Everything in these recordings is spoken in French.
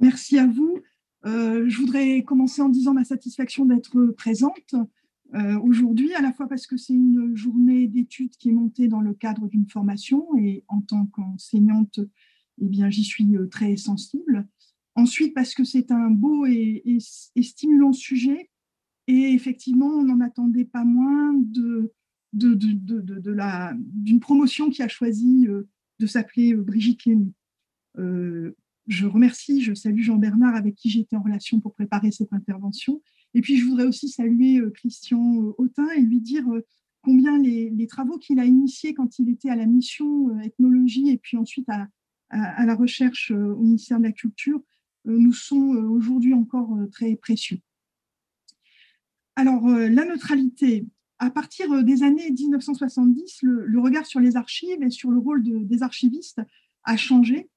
Merci à vous. Euh, je voudrais commencer en disant ma satisfaction d'être présente euh, aujourd'hui, à la fois parce que c'est une journée d'études qui est montée dans le cadre d'une formation et en tant qu'enseignante, eh bien, j'y suis euh, très sensible. Ensuite, parce que c'est un beau et, stimulant sujet et effectivement, on n'en attendait pas moins de, d'une promotion qui a choisi de s'appeler Brigitte Léné je remercie, je salue Jean-Bernard avec qui j'étais en relation pour préparer cette intervention. Et puis, je voudrais aussi saluer euh, Christian euh, Autin et lui dire euh, combien les, travaux qu'il a initiés quand il était à la mission ethnologie et puis ensuite à, à, la recherche au ministère de la Culture nous sont aujourd'hui encore très précieux. Alors, la neutralité, à partir des années 1970, le, regard sur les archives et sur le rôle des archivistes a changé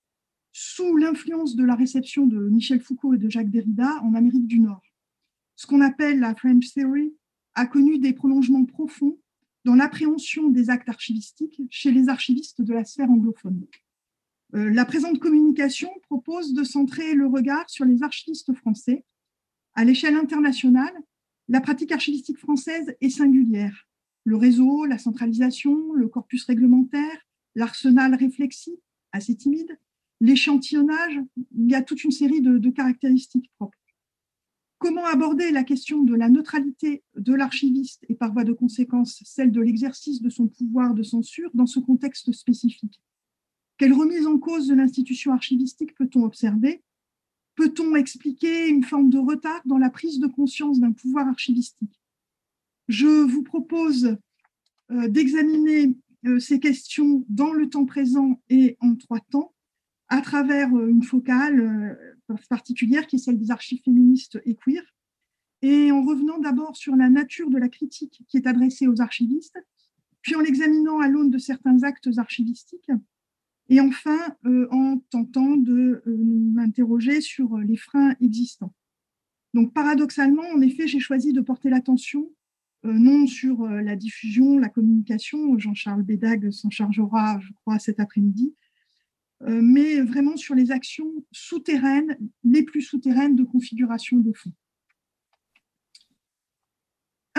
sous l'influence de la réception de Michel Foucault et de Jacques Derrida en Amérique du Nord. Ce qu'on appelle la French Theory a connu des prolongements profonds dans l'appréhension des actes archivistiques chez les archivistes de la sphère anglophone. Euh, la présente communication propose de centrer le regard sur les archivistes français. À l'échelle internationale, la pratique archivistique française est singulière. Le réseau, la centralisation, le corpus réglementaire, l'arsenal réflexif, assez timide, l'échantillonnage, il y a toute une série de, caractéristiques propres. Comment aborder la question de la neutralité de l'archiviste et par voie de conséquence celle de l'exercice de son pouvoir de censure dans ce contexte spécifique? Quelle remise en cause de l'institution archivistique peut-on observer? Peut-on expliquer une forme de retard dans la prise de conscience d'un pouvoir archivistique? Je vous propose euh, d'examiner euh, ces questions dans le temps présent et en trois temps à travers euh, une focale euh, particulière qui est celle des archives féministes et queer, et en revenant d'abord sur la nature de la critique qui est adressée aux archivistes, puis en l'examinant à l'aune de certains actes archivistiques, et enfin euh, en tentant de m'interroger sur les freins existants. Donc paradoxalement, en effet, j'ai choisi de porter l'attention non sur la diffusion, la communication, Jean-Charles Bédag s'en chargera, je crois, cet après-midi, mais vraiment sur les actions souterraines, les plus souterraines de configuration de fonds.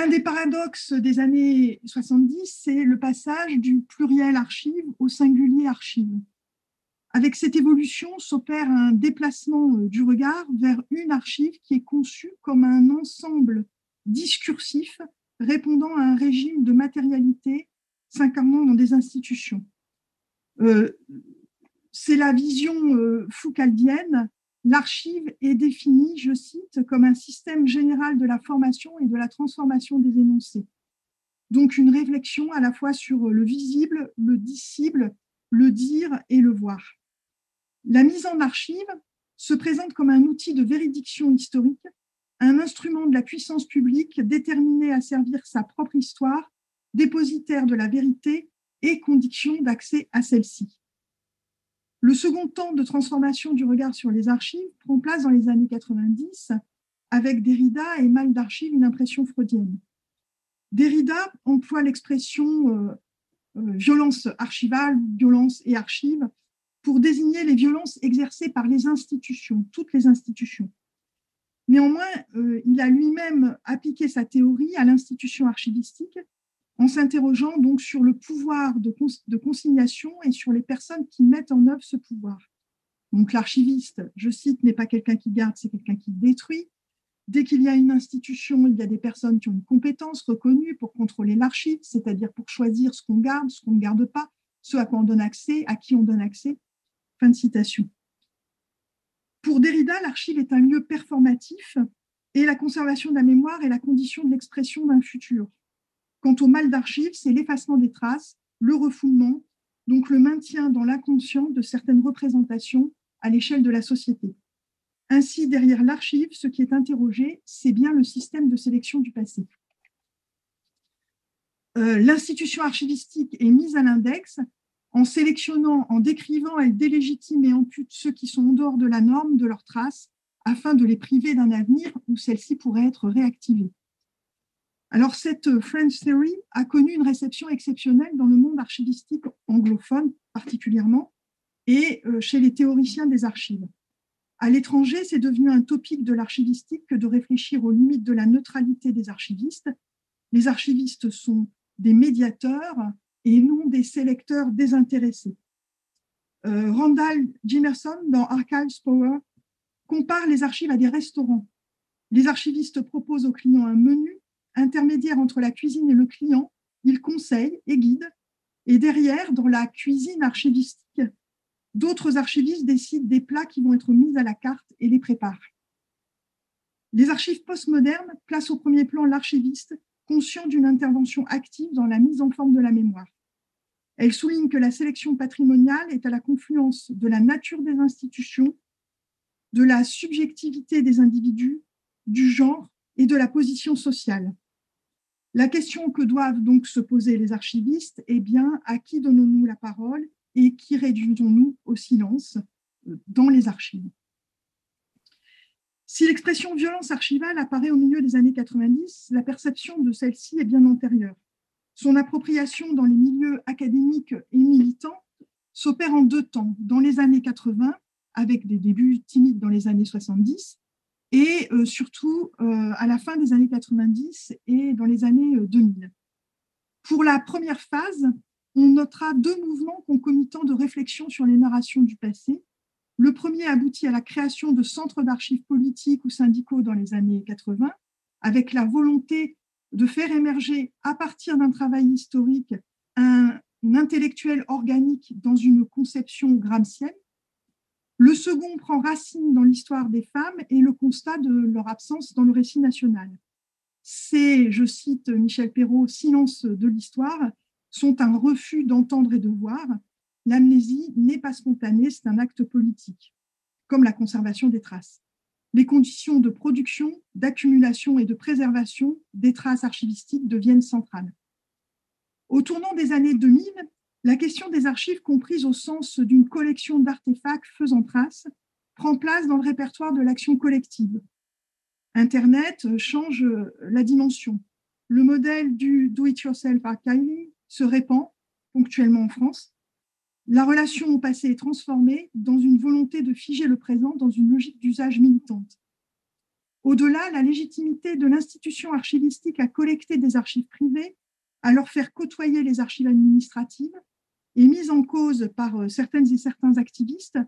Un des paradoxes des années 70, c'est le passage du pluriel archive au singulier archive. Avec cette évolution s'opère un déplacement euh, du regard vers une archive qui est conçue comme un ensemble discursif répondant à un régime de matérialité s'incarnant dans des institutions. Euh, c'est la vision euh, foucaldienne. L'archive est définie, je cite, comme un système général de la formation et de la transformation des énoncés. Donc une réflexion à la fois sur le visible, le dissible, le dire et le voir. La mise en archive se présente comme un outil de véridiction historique, un instrument de la puissance publique déterminé à servir sa propre histoire, dépositaire de la vérité et condition d'accès à celle-ci. Le second temps de transformation du regard sur les archives prend place dans les années 90 avec Derrida et Mal d'archives, une impression freudienne. Derrida emploie l'expression euh, euh, violence archivale, violence et archive pour désigner les violences exercées par les institutions, toutes les institutions. Néanmoins, euh, il a lui-même appliqué sa théorie à l'institution archivistique en s'interrogeant donc sur le pouvoir de, consignation et sur les personnes qui mettent en œuvre ce pouvoir. Donc l'archiviste, je cite, n'est pas quelqu'un qui garde, c'est quelqu'un qui détruit. Dès qu'il y a une institution, il y a des personnes qui ont une compétence reconnue pour contrôler l'archive, c'est-à-dire pour choisir ce qu'on garde, ce qu'on ne garde pas, ce à quoi on donne accès, à qui on donne accès. Fin de citation. Pour Derrida, l'archive est un lieu performatif et la conservation de la mémoire est la condition de l'expression d'un futur. Quant au mal d'archives, c'est l'effacement des traces, le refoulement, donc le maintien dans l'inconscient de certaines représentations à l'échelle de la société. Ainsi, derrière l'archive, ce qui est interrogé, c'est bien le système de sélection du passé. Euh, l'institution archivistique est mise à l'index en sélectionnant, en décrivant, elle délégitime et ampute ceux qui sont en dehors de la norme, de leurs traces, afin de les priver d'un avenir où celles-ci pourraient être réactivées. Alors, cette French Theory a connu une réception exceptionnelle dans le monde archivistique anglophone particulièrement et euh, chez les théoriciens des archives. À l'étranger, c'est devenu un topic de l'archivistique que de réfléchir aux limites de la neutralité des archivistes. Les archivistes sont des médiateurs et non des sélecteurs désintéressés. Euh, Randall Jimerson, dans Archives Power, compare les archives à des restaurants. Les archivistes proposent aux clients un menu intermédiaire entre la cuisine et le client. Ils conseillent et guident. Et derrière, dans la cuisine archivistique, d'autres archivistes décident des plats qui vont être mis à la carte et les préparent. Les archives postmodernes placent au premier plan l'archiviste, conscient d'une intervention active dans la mise en forme de la mémoire. Elle souligne que la sélection patrimoniale est à la confluence de la nature des institutions, de la subjectivité des individus, du genre et de la position sociale. La question que doivent donc se poser les archivistes est bien à qui donnons-nous la parole et qui réduisons-nous au silence euh, dans les archives? Si l'expression violence archivale apparaît au milieu des années 90, la perception de celle-ci est bien antérieure. Son appropriation dans les milieux académiques et militants s'opère en deux temps, dans les années 80, avec des débuts timides dans les années 70, et euh, surtout euh, à la fin des années 90 et dans les années 2000. Pour la première phase, on notera deux mouvements concomitants de réflexion sur les narrations du passé. Le premier aboutit à la création de centres d'archives politiques ou syndicaux dans les années 80, avec la volonté de faire émerger, à partir d'un travail historique, un, intellectuel organique dans une conception gramscienne. Le second prend racine dans l'histoire des femmes et le constat de leur absence dans le récit national. C'est, je cite Michel Perrault, silence de l'histoire, sont un refus d'entendre et de voir. L'amnésie n'est pas spontanée, c'est un acte politique, comme la conservation des traces. Les conditions de production, d'accumulation et de préservation des traces archivistiques deviennent centrales. Au tournant des années 2000, la question des archives comprises au sens d'une collection d'artefacts faisant trace prend place dans le répertoire de l'action collective. Internet change la dimension. Le modèle du do-it-yourself archiving se répand ponctuellement en France. La relation au passé est transformée dans une volonté de figer le présent dans une logique d'usage militante. Au-delà, la légitimité de l'institution archivistique à collecter des archives privées, à leur faire côtoyer les archives administratives, est mise en cause par euh, certaines et certains activistes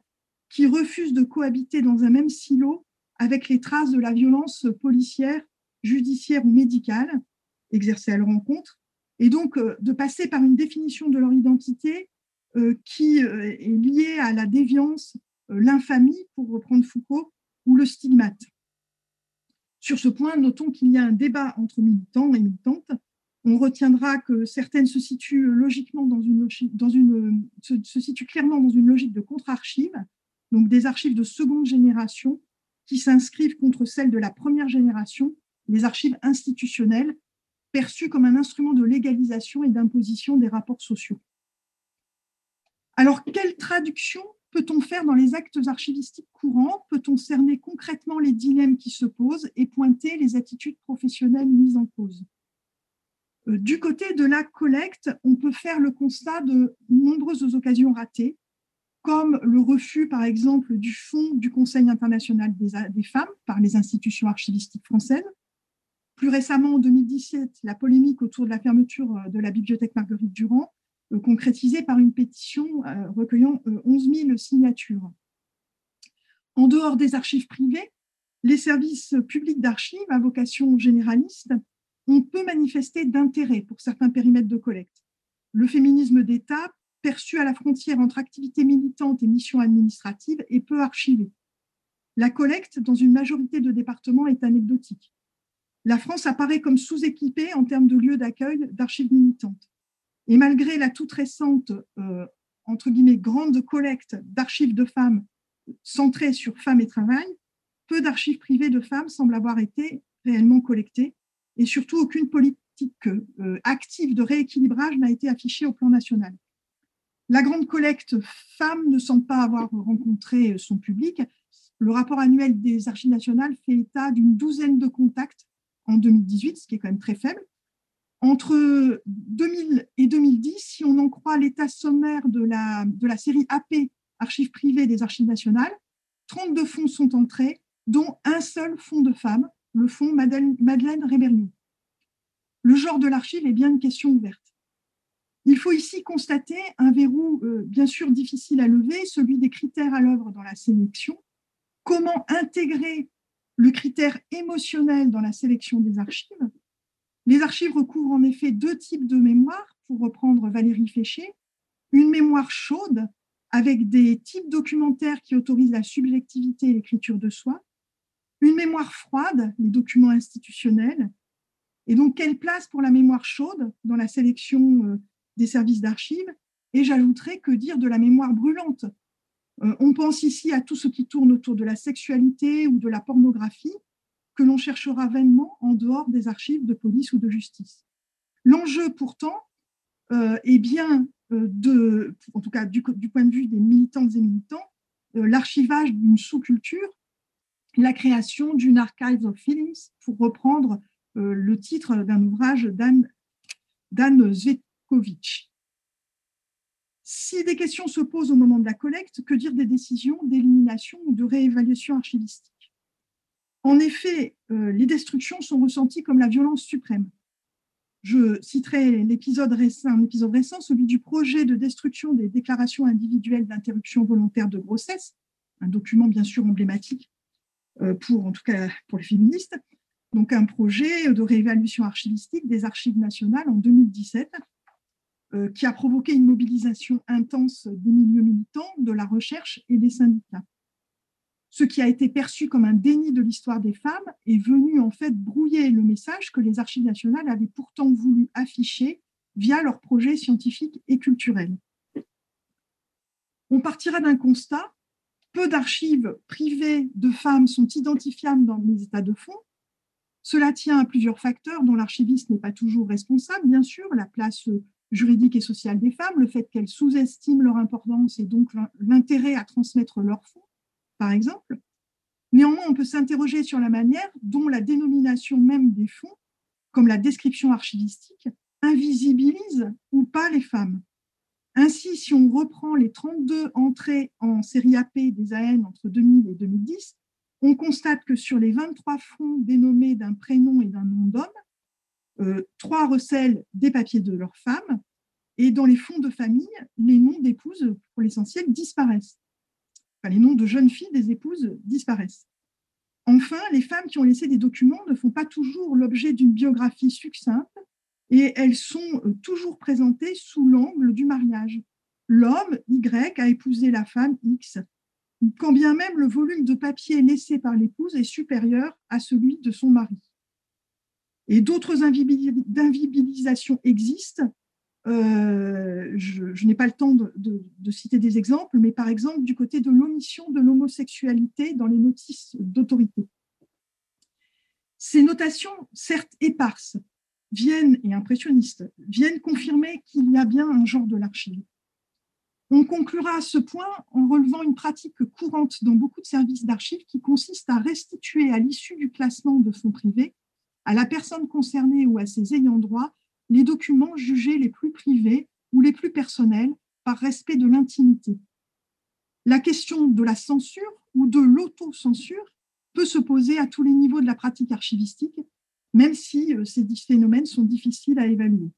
qui refusent de cohabiter dans un même silo avec les traces de la violence policière, judiciaire ou médicale exercée à leur encontre, et donc euh, de passer par une définition de leur identité euh, qui est liée à la déviance, l'infamie, pour reprendre Foucault, ou le stigmate. Sur ce point, notons qu'il y a un débat entre militants et militantes. On retiendra que certaines se situent logiquement dans une, clairement dans une logique de contre-archive, donc des archives de seconde génération qui s'inscrivent contre celles de la première génération, les archives institutionnelles perçu comme un instrument de légalisation et d'imposition des rapports sociaux. Alors, quelle traduction peut-on faire dans les actes archivistiques courants? Peut-on cerner concrètement les dilemmes qui se posent et pointer les attitudes professionnelles mises en cause? Du côté de la collecte, on peut faire le constat de nombreuses occasions ratées, comme le refus, par exemple, du fonds du Conseil international des femmes par les institutions archivistiques françaises, plus récemment, en 2017, la polémique autour de la fermeture euh, de la bibliothèque Marguerite Durand, euh, concrétisée par une pétition euh, recueillant 11 000 signatures. En dehors des archives privées, les services publics d'archives à vocation généraliste ont peu manifesté d'intérêt pour certains périmètres de collecte. Le féminisme d'État, perçu à la frontière entre activité militante et mission administrative, est peu archivé. La collecte, dans une majorité de départements, est anecdotique la France apparaît comme sous-équipée en termes de lieux d'accueil d'archives militantes. Et malgré la toute récente, euh, entre guillemets, grande collecte d'archives de femmes centrées sur femmes et travail, peu d'archives privées de femmes semblent avoir été réellement collectées et surtout aucune politique euh, active de rééquilibrage n'a été affichée au plan national. La grande collecte femmes ne semble pas avoir rencontré son public. Le rapport annuel des archives nationales fait état d'une douzaine de contacts en 2018, ce qui est quand même très faible. Entre 2000 et 2010, si on en croit l'état sommaire de la, de la série AP, Archives privées des archives nationales, 32 fonds sont entrés, dont un seul fonds de femmes, le fonds Madeleine Rébellion. Le genre de l'archive est bien une question ouverte. Il faut ici constater un verrou euh, bien sûr difficile à lever, celui des critères à l'œuvre dans la sélection. Comment intégrer le critère émotionnel dans la sélection des archives? Les archives recouvrent en effet deux types de mémoire, pour reprendre Valérie Féché. Une mémoire chaude, avec des types documentaires qui autorisent la subjectivité et l'écriture de soi. Une mémoire froide, les documents institutionnels. Et donc, quelle place pour la mémoire chaude dans la sélection euh, des services d'archives? Et j'ajouterais que dire de la mémoire brûlante euh, On pense ici à tout ce qui tourne autour de la sexualité ou de la pornographie, que l'on cherchera vainement en dehors des archives de police ou de justice. L'enjeu, pourtant, euh, est bien en tout cas du, point de vue des militantes et militants, l'archivage d'une sous-culture, la création d'une archive of feelings, pour reprendre euh, le titre d'un ouvrage d'Anne Zvetkovic. Si des questions se posent au moment de la collecte, que dire des décisions d'élimination ou de réévaluation archivistique? En effet, les destructions sont ressenties comme la violence suprême. Je citerai un épisode récent, celui du projet de destruction des déclarations individuelles d'interruption volontaire de grossesse, un document bien sûr emblématique euh, pour, en tout cas pour les féministes. Donc un projet de réévaluation archivistique des archives nationales en 2017 euh, qui a provoqué une mobilisation intense des milieux militants, de la recherche et des syndicats ce qui a été perçu comme un déni de l'histoire des femmes est venu en fait brouiller le message que les archives nationales avaient pourtant voulu afficher via leurs projets scientifiques et culturels. On partira d'un constat, peu d'archives privées de femmes sont identifiables dans les états de fonds. Cela tient à plusieurs facteurs dont l'archiviste n'est pas toujours responsable, bien sûr, la place juridique et sociale des femmes, le fait qu'elles sous-estiment leur importance et donc l'intérêt à transmettre leurs fonds, par exemple. Néanmoins, on peut s'interroger sur la manière dont la dénomination même des fonds, comme la description archivistique, invisibilise ou pas les femmes. Ainsi, si on reprend les 32 entrées en série AP des AN entre 2000 et 2010, on constate que sur les 23 fonds dénommés d'un prénom et d'un nom d'homme, euh, trois recèlent des papiers de leurs femmes, et dans les fonds de famille, les noms d'épouses, pour l'essentiel, disparaissent les noms de jeunes filles des épouses disparaissent. Enfin, les femmes qui ont laissé des documents ne font pas toujours l'objet d'une biographie succincte et elles sont euh, toujours présentées sous l'angle du mariage. L'homme Y a épousé la femme X, quand bien même le volume de papier laissé par l'épouse est supérieur à celui de son mari. Et d'autres invisibilisations existent, euh, je, n'ai pas le temps de, citer des exemples, mais par exemple du côté de l'omission de l'homosexualité dans les notices d'autorité. Ces notations, certes éparses, viennent et impressionnistes, viennent confirmer qu'il y a bien un genre de l'archive. On conclura à ce point en relevant une pratique courante dans beaucoup de services d'archives qui consiste à restituer à l'issue du classement de fonds privés à la personne concernée ou à ses ayants droit les documents jugés les plus privés ou les plus personnels par respect de l'intimité. La question de la censure ou de l'autocensure peut se poser à tous les niveaux de la pratique archivistique, même si euh, ces phénomènes sont difficiles à évaluer.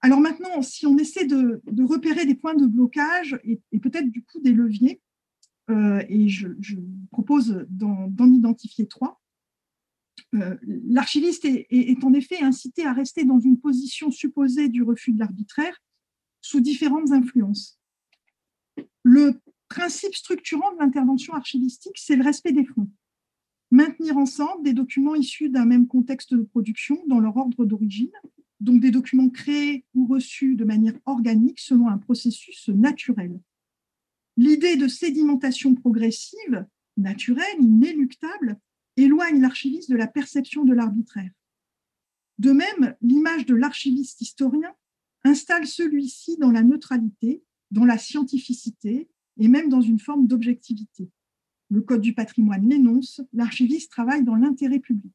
Alors maintenant, si on essaie de, repérer des points de blocage et, peut-être du coup des leviers, euh, et je, propose d'en identifier trois, euh, l'archiviste est, en effet incité à rester dans une position supposée du refus de l'arbitraire sous différentes influences. Le principe structurant de l'intervention archivistique, c'est le respect des fonds. Maintenir ensemble des documents issus d'un même contexte de production dans leur ordre d'origine, donc des documents créés ou reçus de manière organique selon un processus naturel. L'idée de sédimentation progressive, naturelle, inéluctable, éloigne l'archiviste de la perception de l'arbitraire. De même, l'image de l'archiviste historien installe celui-ci dans la neutralité, dans la scientificité et même dans une forme d'objectivité. Le Code du patrimoine l'énonce, l'archiviste travaille dans l'intérêt public.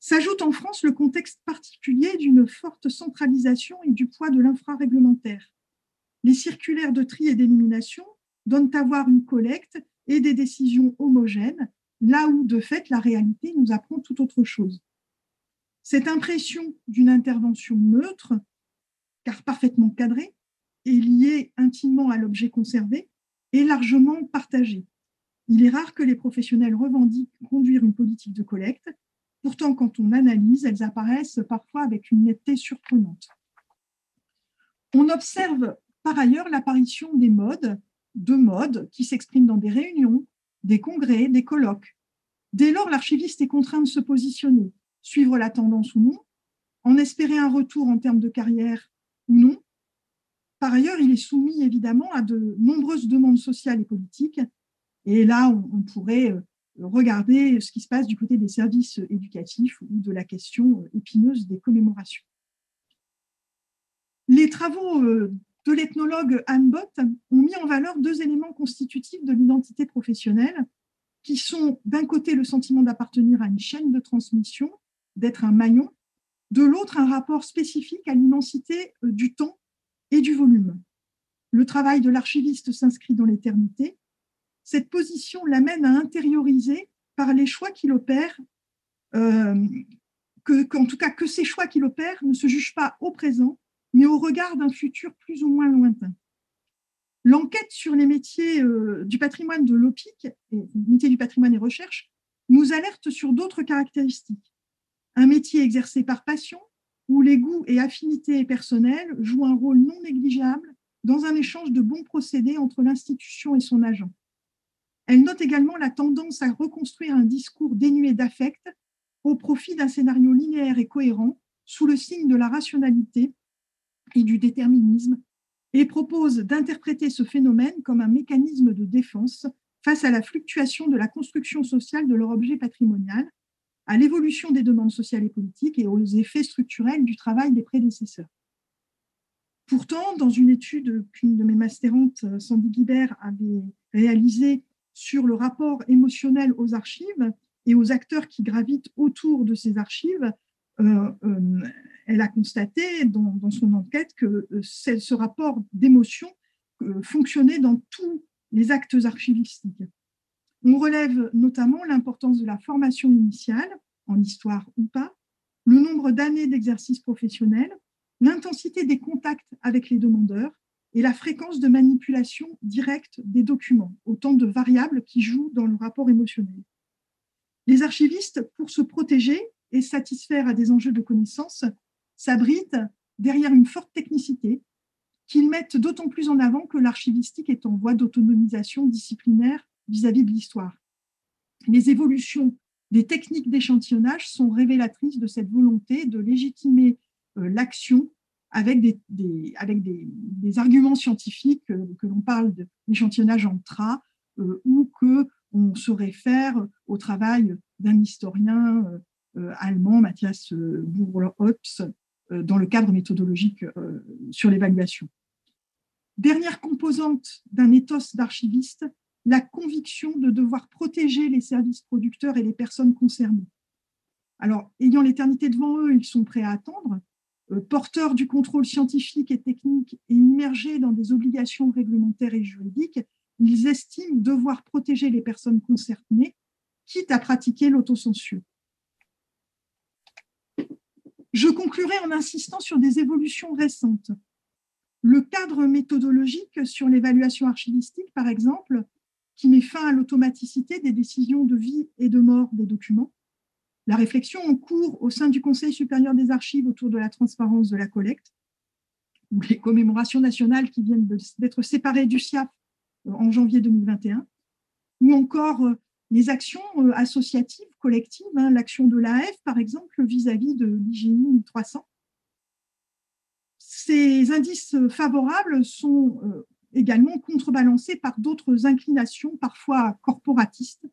S'ajoute en France le contexte particulier d'une forte centralisation et du poids de l'infraréglementaire. Les circulaires de tri et d'élimination donnent à voir une collecte et des décisions homogènes, là où de fait la réalité nous apprend tout autre chose. Cette impression d'une intervention neutre, car parfaitement cadrée, et liée intimement à l'objet conservé, est largement partagée. Il est rare que les professionnels revendiquent conduire une politique de collecte. Pourtant, quand on analyse, elles apparaissent parfois avec une netteté surprenante. On observe par ailleurs l'apparition des modes, de modes qui s'expriment dans des réunions, des congrès, des colloques. Dès lors, l'archiviste est contraint de se positionner, suivre la tendance ou non, en espérer un retour en termes de carrière ou non. Par ailleurs, il est soumis évidemment à de nombreuses demandes sociales et politiques. Et là, on, pourrait euh, regarder ce qui se passe du côté des services éducatifs ou de la question épineuse des commémorations. Les travaux euh, de l'ethnologue Anne Bott ont mis en valeur deux éléments constitutifs de l'identité professionnelle, qui sont d'un côté le sentiment d'appartenir à une chaîne de transmission, d'être un maillon, de l'autre un rapport spécifique à l'immensité euh, du temps et du volume. Le travail de l'archiviste s'inscrit dans l'éternité. Cette position l'amène à intérioriser par les choix qu'il opère, euh, qu'en tout cas que ces choix qu'il opère ne se jugent pas au présent, mais au regard d'un futur plus ou moins lointain. L'enquête sur les métiers euh, du patrimoine de l'OPIC, métiers du patrimoine et recherche, nous alerte sur d'autres caractéristiques. Un métier exercé par passion, où les goûts et affinités personnelles jouent un rôle non négligeable dans un échange de bons procédés entre l'institution et son agent. Elle note également la tendance à reconstruire un discours dénué d'affect au profit d'un scénario linéaire et cohérent sous le signe de la rationalité et du déterminisme et propose d'interpréter ce phénomène comme un mécanisme de défense face à la fluctuation de la construction sociale de leur objet patrimonial, à l'évolution des demandes sociales et politiques et aux effets structurels du travail des prédécesseurs. Pourtant, dans une étude qu'une de mes mastérantes, Sandy Guibert, avait réalisée sur le rapport émotionnel aux archives et aux acteurs qui gravitent autour de ces archives, euh, euh, elle a constaté dans, son enquête que euh, ce rapport d'émotion fonctionnait dans tous les actes archivistiques. On relève notamment l'importance de la formation initiale, en histoire ou pas, le nombre d'années d'exercice professionnel, l'intensité des contacts avec les demandeurs et la fréquence de manipulation directe des documents, autant de variables qui jouent dans le rapport émotionnel. Les archivistes, pour se protéger, et satisfaire à des enjeux de connaissance s'abritent derrière une forte technicité qu'ils mettent d'autant plus en avant que l'archivistique est en voie d'autonomisation disciplinaire vis-à-vis de l'histoire. Les évolutions des techniques d'échantillonnage sont révélatrices de cette volonté de légitimer euh, l'action avec, des, avec des, arguments scientifiques, euh, que l'on parle d'échantillonnage en tra, euh, ou que on se réfère au travail d'un historien euh, allemand, Matthias euh, dans le cadre méthodologique sur l'évaluation. Dernière composante d'un ethos d'archiviste, la conviction de devoir protéger les services producteurs et les personnes concernées. Alors, ayant l'éternité devant eux, ils sont prêts à attendre, porteurs du contrôle scientifique et technique et immergés dans des obligations réglementaires et juridiques, ils estiment devoir protéger les personnes concernées, quitte à pratiquer l'autocensure. Je conclurai en insistant sur des évolutions récentes. Le cadre méthodologique sur l'évaluation archivistique, par exemple, qui met fin à l'automaticité des décisions de vie et de mort des documents. La réflexion en cours au sein du Conseil supérieur des archives autour de la transparence de la collecte, ou les commémorations nationales qui viennent d'être séparées du SIAP en janvier 2021, ou encore euh, les actions euh, associatives, collectives, hein, l'action de l'AF, par exemple, vis-à-vis de l'IGI 1300. Ces indices favorables sont euh, également contrebalancés par d'autres inclinations, parfois corporatistes.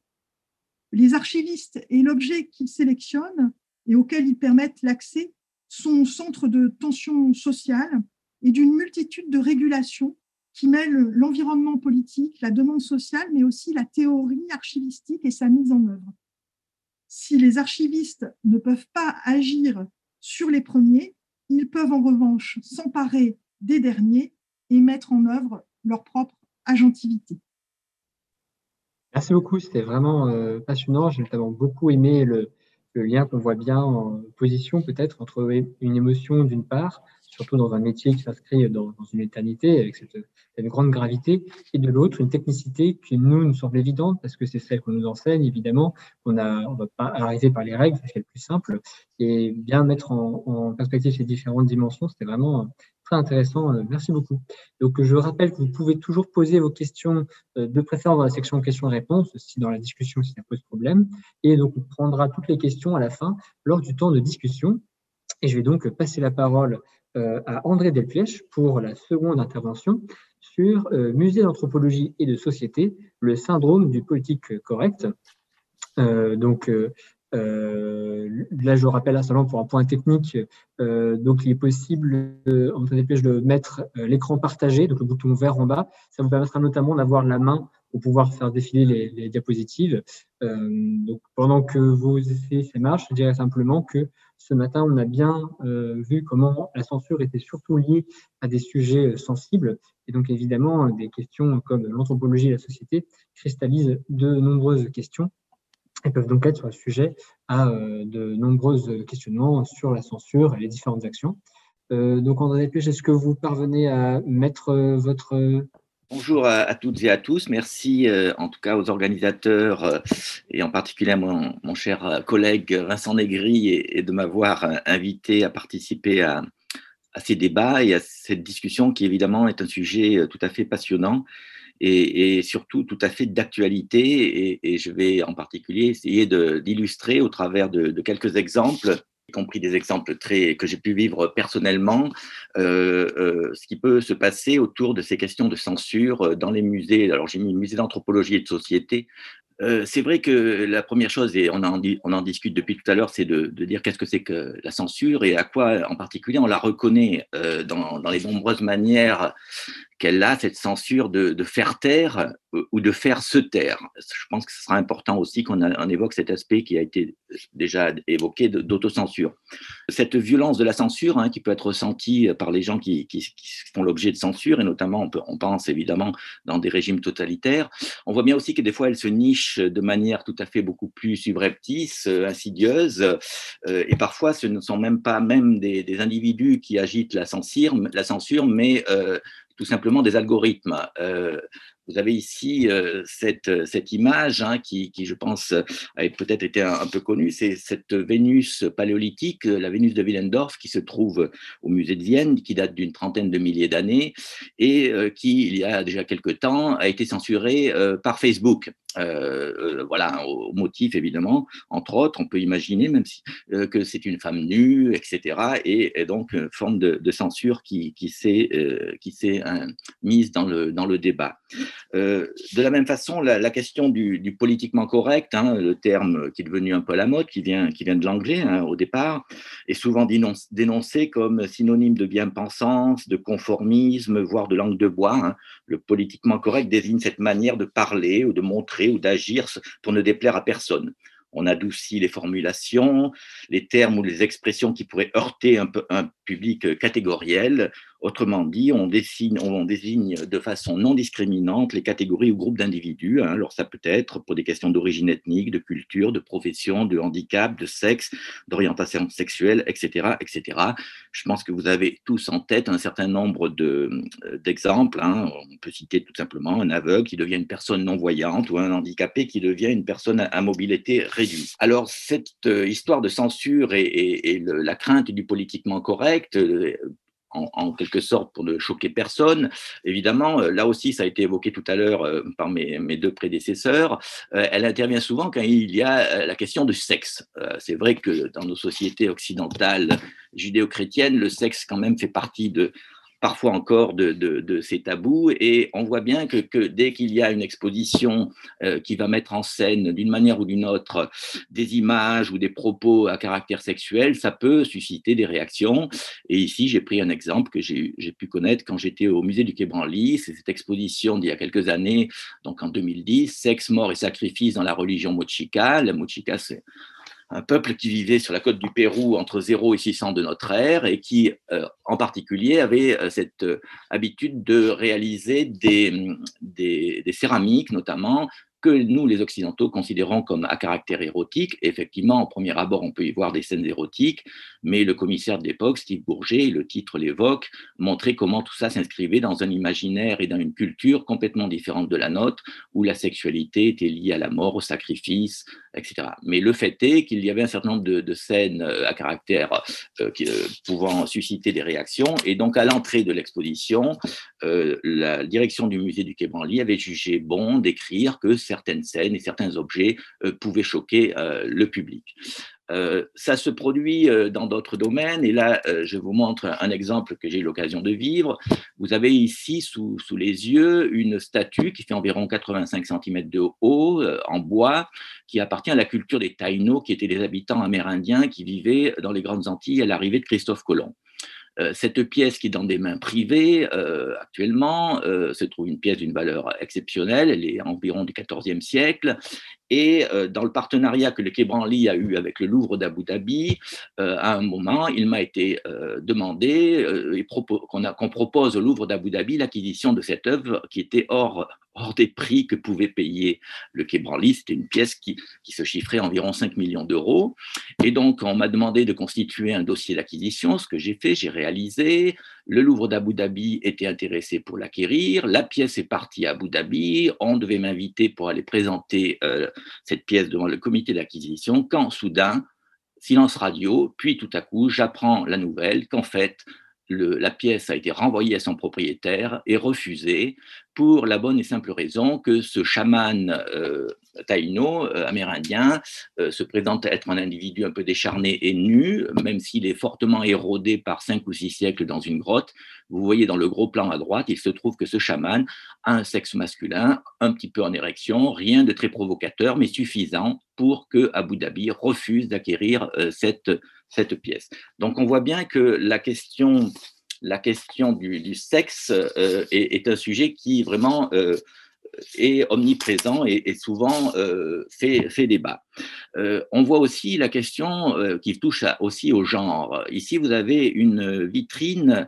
Les archivistes et l'objet qu'ils sélectionnent et auxquels ils permettent l'accès sont au centre de tensions sociales et d'une multitude de régulations qui mêle l'environnement politique, la demande sociale, mais aussi la théorie archivistique et sa mise en œuvre. Si les archivistes ne peuvent pas agir sur les premiers, ils peuvent en revanche s'emparer des derniers et mettre en œuvre leur propre agentivité. Merci beaucoup, c'était vraiment euh, passionnant. J'ai notamment beaucoup aimé le, le lien qu'on voit bien en position peut-être entre une émotion d'une part, surtout dans un métier qui s'inscrit dans, une éternité avec cette, cette, grande gravité, et de l'autre une technicité qui nous nous semble évidente parce que c'est celle qu'on nous enseigne évidemment, qu'on a, on va pas arriver par les règles, c'est le plus simple, et bien mettre en, en perspective ces différentes dimensions, c'était vraiment très intéressant. Merci beaucoup. Donc, je rappelle que vous pouvez toujours poser vos questions de préférence dans la section questions-réponses, si dans la discussion, si ça pose problème. Et donc, on prendra toutes les questions à la fin lors du temps de discussion. Et je vais donc passer la parole à André Delplèche pour la seconde intervention sur Musée d'anthropologie et de société, le syndrome du politique correct. Euh, donc, euh, là, je rappelle à Salon pour un point technique. Euh, donc, il est possible, euh, en dépêche, de mettre euh, l'écran partagé, donc le bouton vert en bas. Ça vous permettra notamment d'avoir la main pour pouvoir faire défiler les, diapositives. Euh, donc, pendant que vous essayez ces marches, je dirais simplement que ce matin, on a bien euh, vu comment la censure était surtout liée à des sujets sensibles. Et donc, évidemment, des questions comme l'anthropologie et la société cristallisent de nombreuses questions elles peuvent donc être sujet à euh, de nombreux questionnements sur la censure et les différentes actions. Euh, donc, André Despêches, est-ce que vous parvenez à mettre euh, votre... Bonjour à, toutes et à tous. Merci euh, en tout cas aux organisateurs euh, et en particulier à mon, cher collègue Vincent Négri et, de m'avoir invité à participer à, ces débats et à cette discussion qui évidemment est un sujet tout à fait passionnant et, surtout tout à fait d'actualité. Et, je vais en particulier essayer d'illustrer au travers de, quelques exemples y compris des exemples très que j'ai pu vivre personnellement, euh, euh, ce qui peut se passer autour de ces questions de censure dans les musées. Alors j'ai mis musée d'anthropologie et de société. Euh, c'est vrai que la première chose, et on en, discute depuis tout à l'heure, c'est de, de, dire qu'est-ce que c'est que la censure et à quoi en particulier on la reconnaît euh, dans, dans, les nombreuses manières qu'elle a, cette censure de, faire taire euh, ou de faire se taire. Je pense que ce sera important aussi qu'on évoque cet aspect qui a été déjà évoqué d'autocensure. Cette violence de la censure hein, qui peut être ressentie par les gens qui, font l'objet de censure, et notamment on, pense évidemment dans des régimes totalitaires, on voit bien aussi que des fois elle se niche de manière tout à fait beaucoup plus subreptice, euh, insidieuse, euh, et parfois ce ne sont même pas même des, individus qui agitent la censure, la censure mais tout simplement des algorithmes. Euh, vous avez ici euh, cette, cette image hein, qui, je pense, a peut-être été un, peu connue. C'est cette Vénus paléolithique, la Vénus de Willendorf, qui se trouve au musée de Vienne, qui date d'une trentaine de milliers d'années et euh, qui, il y a déjà quelque temps, a été censurée euh, par Facebook. Euh, voilà, au motif évidemment, entre autres, on peut imaginer même si, euh, que c'est une femme nue, etc. Et, et donc une forme de, censure qui, s'est euh, s'est mise dans le débat. De la même façon, la, question du, politiquement correct, hein, le terme qui est devenu un peu à la mode, qui vient qui vient de l'anglais hein, au départ, est souvent dénoncé comme synonyme de bien-pensance, de conformisme, voire de langue de bois. Hein. Le politiquement correct désigne cette manière de parler ou de montrer ou d'agir pour ne déplaire à personne. On adoucit les formulations, les termes ou les expressions qui pourraient heurter un, peu, un public catégoriel. Autrement dit, on, dessine, on désigne de façon non discriminante les catégories ou groupes d'individus. Hein. Alors ça peut être pour des questions d'origine ethnique, de culture, de profession, de handicap, de sexe, d'orientation sexuelle, etc., etc. Je pense que vous avez tous en tête un certain nombre d'exemples. De, hein. On peut citer tout simplement un aveugle qui devient une personne non voyante ou un handicapé qui devient une personne à mobilité réduite. Alors cette euh, histoire de censure et, la crainte du politiquement correct euh, en, quelque sorte pour ne choquer personne. Évidemment, euh, là aussi, ça a été évoqué tout à l'heure euh, par mes, mes, deux prédécesseurs, euh, elle intervient souvent quand il y a la question du sexe. C'est vrai que dans nos sociétés occidentales judéo-chrétiennes, le sexe quand même fait partie de, parfois encore de, ces tabous. Et on voit bien que, que dès qu'il y a une exposition euh, qui va mettre en scène d'une manière ou d'une autre des images ou des propos à caractère sexuel, ça peut susciter des réactions. Et ici, j'ai pris un exemple que j'ai pu connaître quand j'étais au musée du Quai Branly. C'est cette exposition d'il y a quelques années, donc en 2010, Sexe, mort et sacrifice dans la religion mochica. La mochica, c'est un peuple qui vivait sur la côte du Pérou entre 0 et 600 de notre ère et qui, euh, en particulier, avait euh, cette euh, habitude de réaliser des, des, céramiques, notamment que nous, les Occidentaux, considérons comme à caractère érotique. Effectivement, au premier abord, on peut y voir des scènes érotiques, mais le commissaire de l'époque, Steve Bourget, le titre l'évoque, montrait comment tout ça s'inscrivait dans un imaginaire et dans une culture complètement différente de la nôtre, où la sexualité était liée à la mort, au sacrifice, etc. Mais le fait est qu'il y avait un certain nombre de, scènes euh, à caractère euh, euh, pouvant susciter des réactions, et donc à l'entrée de l'exposition, la direction du musée du Quai Branly avait jugé bon d'écrire que certaines scènes et certains objets pouvaient choquer le public. Euh, ça se produit euh, dans d'autres domaines. Et là, euh, je vous montre un exemple que j'ai eu l'occasion de vivre. Vous avez ici sous, sous, les yeux une statue qui fait environ 85 cm de haut, en bois, qui appartient à la culture des Taïnos, qui étaient des habitants amérindiens qui vivaient dans les Grandes Antilles à l'arrivée de Christophe Colomb. Cette pièce qui est dans des mains privées actuellement se trouve une pièce d'une valeur exceptionnelle, elle est environ du XIVe siècle, et euh, dans le partenariat que le Quai Branly a eu avec le Louvre d'Abu Dhabi, euh, à un moment, il m'a été euh, demandé qu'on propose au Louvre d'Abu Dhabi l'acquisition de cette œuvre qui était hors, des prix que pouvait payer le Quai Branly. C'était une pièce qui, qui, se chiffrait environ 5 millions d'euros. Et donc, on m'a demandé de constituer un dossier d'acquisition, ce que j'ai fait, j'ai réalisé. Le Louvre d'Abu Dhabi était intéressé pour l'acquérir. La pièce est partie à Abu Dhabi. On devait m'inviter pour aller présenter cette pièce devant le comité d'acquisition quand soudain, silence radio, puis tout à coup, j'apprends la nouvelle qu'en fait, la pièce a été renvoyée à son propriétaire et refusée pour la bonne et simple raison que ce chaman euh, taïno, euh, amérindien, euh, se présente être un individu un peu décharné et nu, même s'il est fortement érodé par cinq ou six siècles dans une grotte. Vous voyez dans le gros plan à droite, il se trouve que ce chaman a un sexe masculin, un petit peu en érection, rien de très provocateur, mais suffisant pour que Abu Dhabi refuse d'acquérir cette, cette pièce. Donc on voit bien que la question la question du, sexe euh, est, un sujet qui vraiment euh, est omniprésent et, souvent euh, fait, débat. on voit aussi la question qui touche aussi au genre. Ici, vous avez une vitrine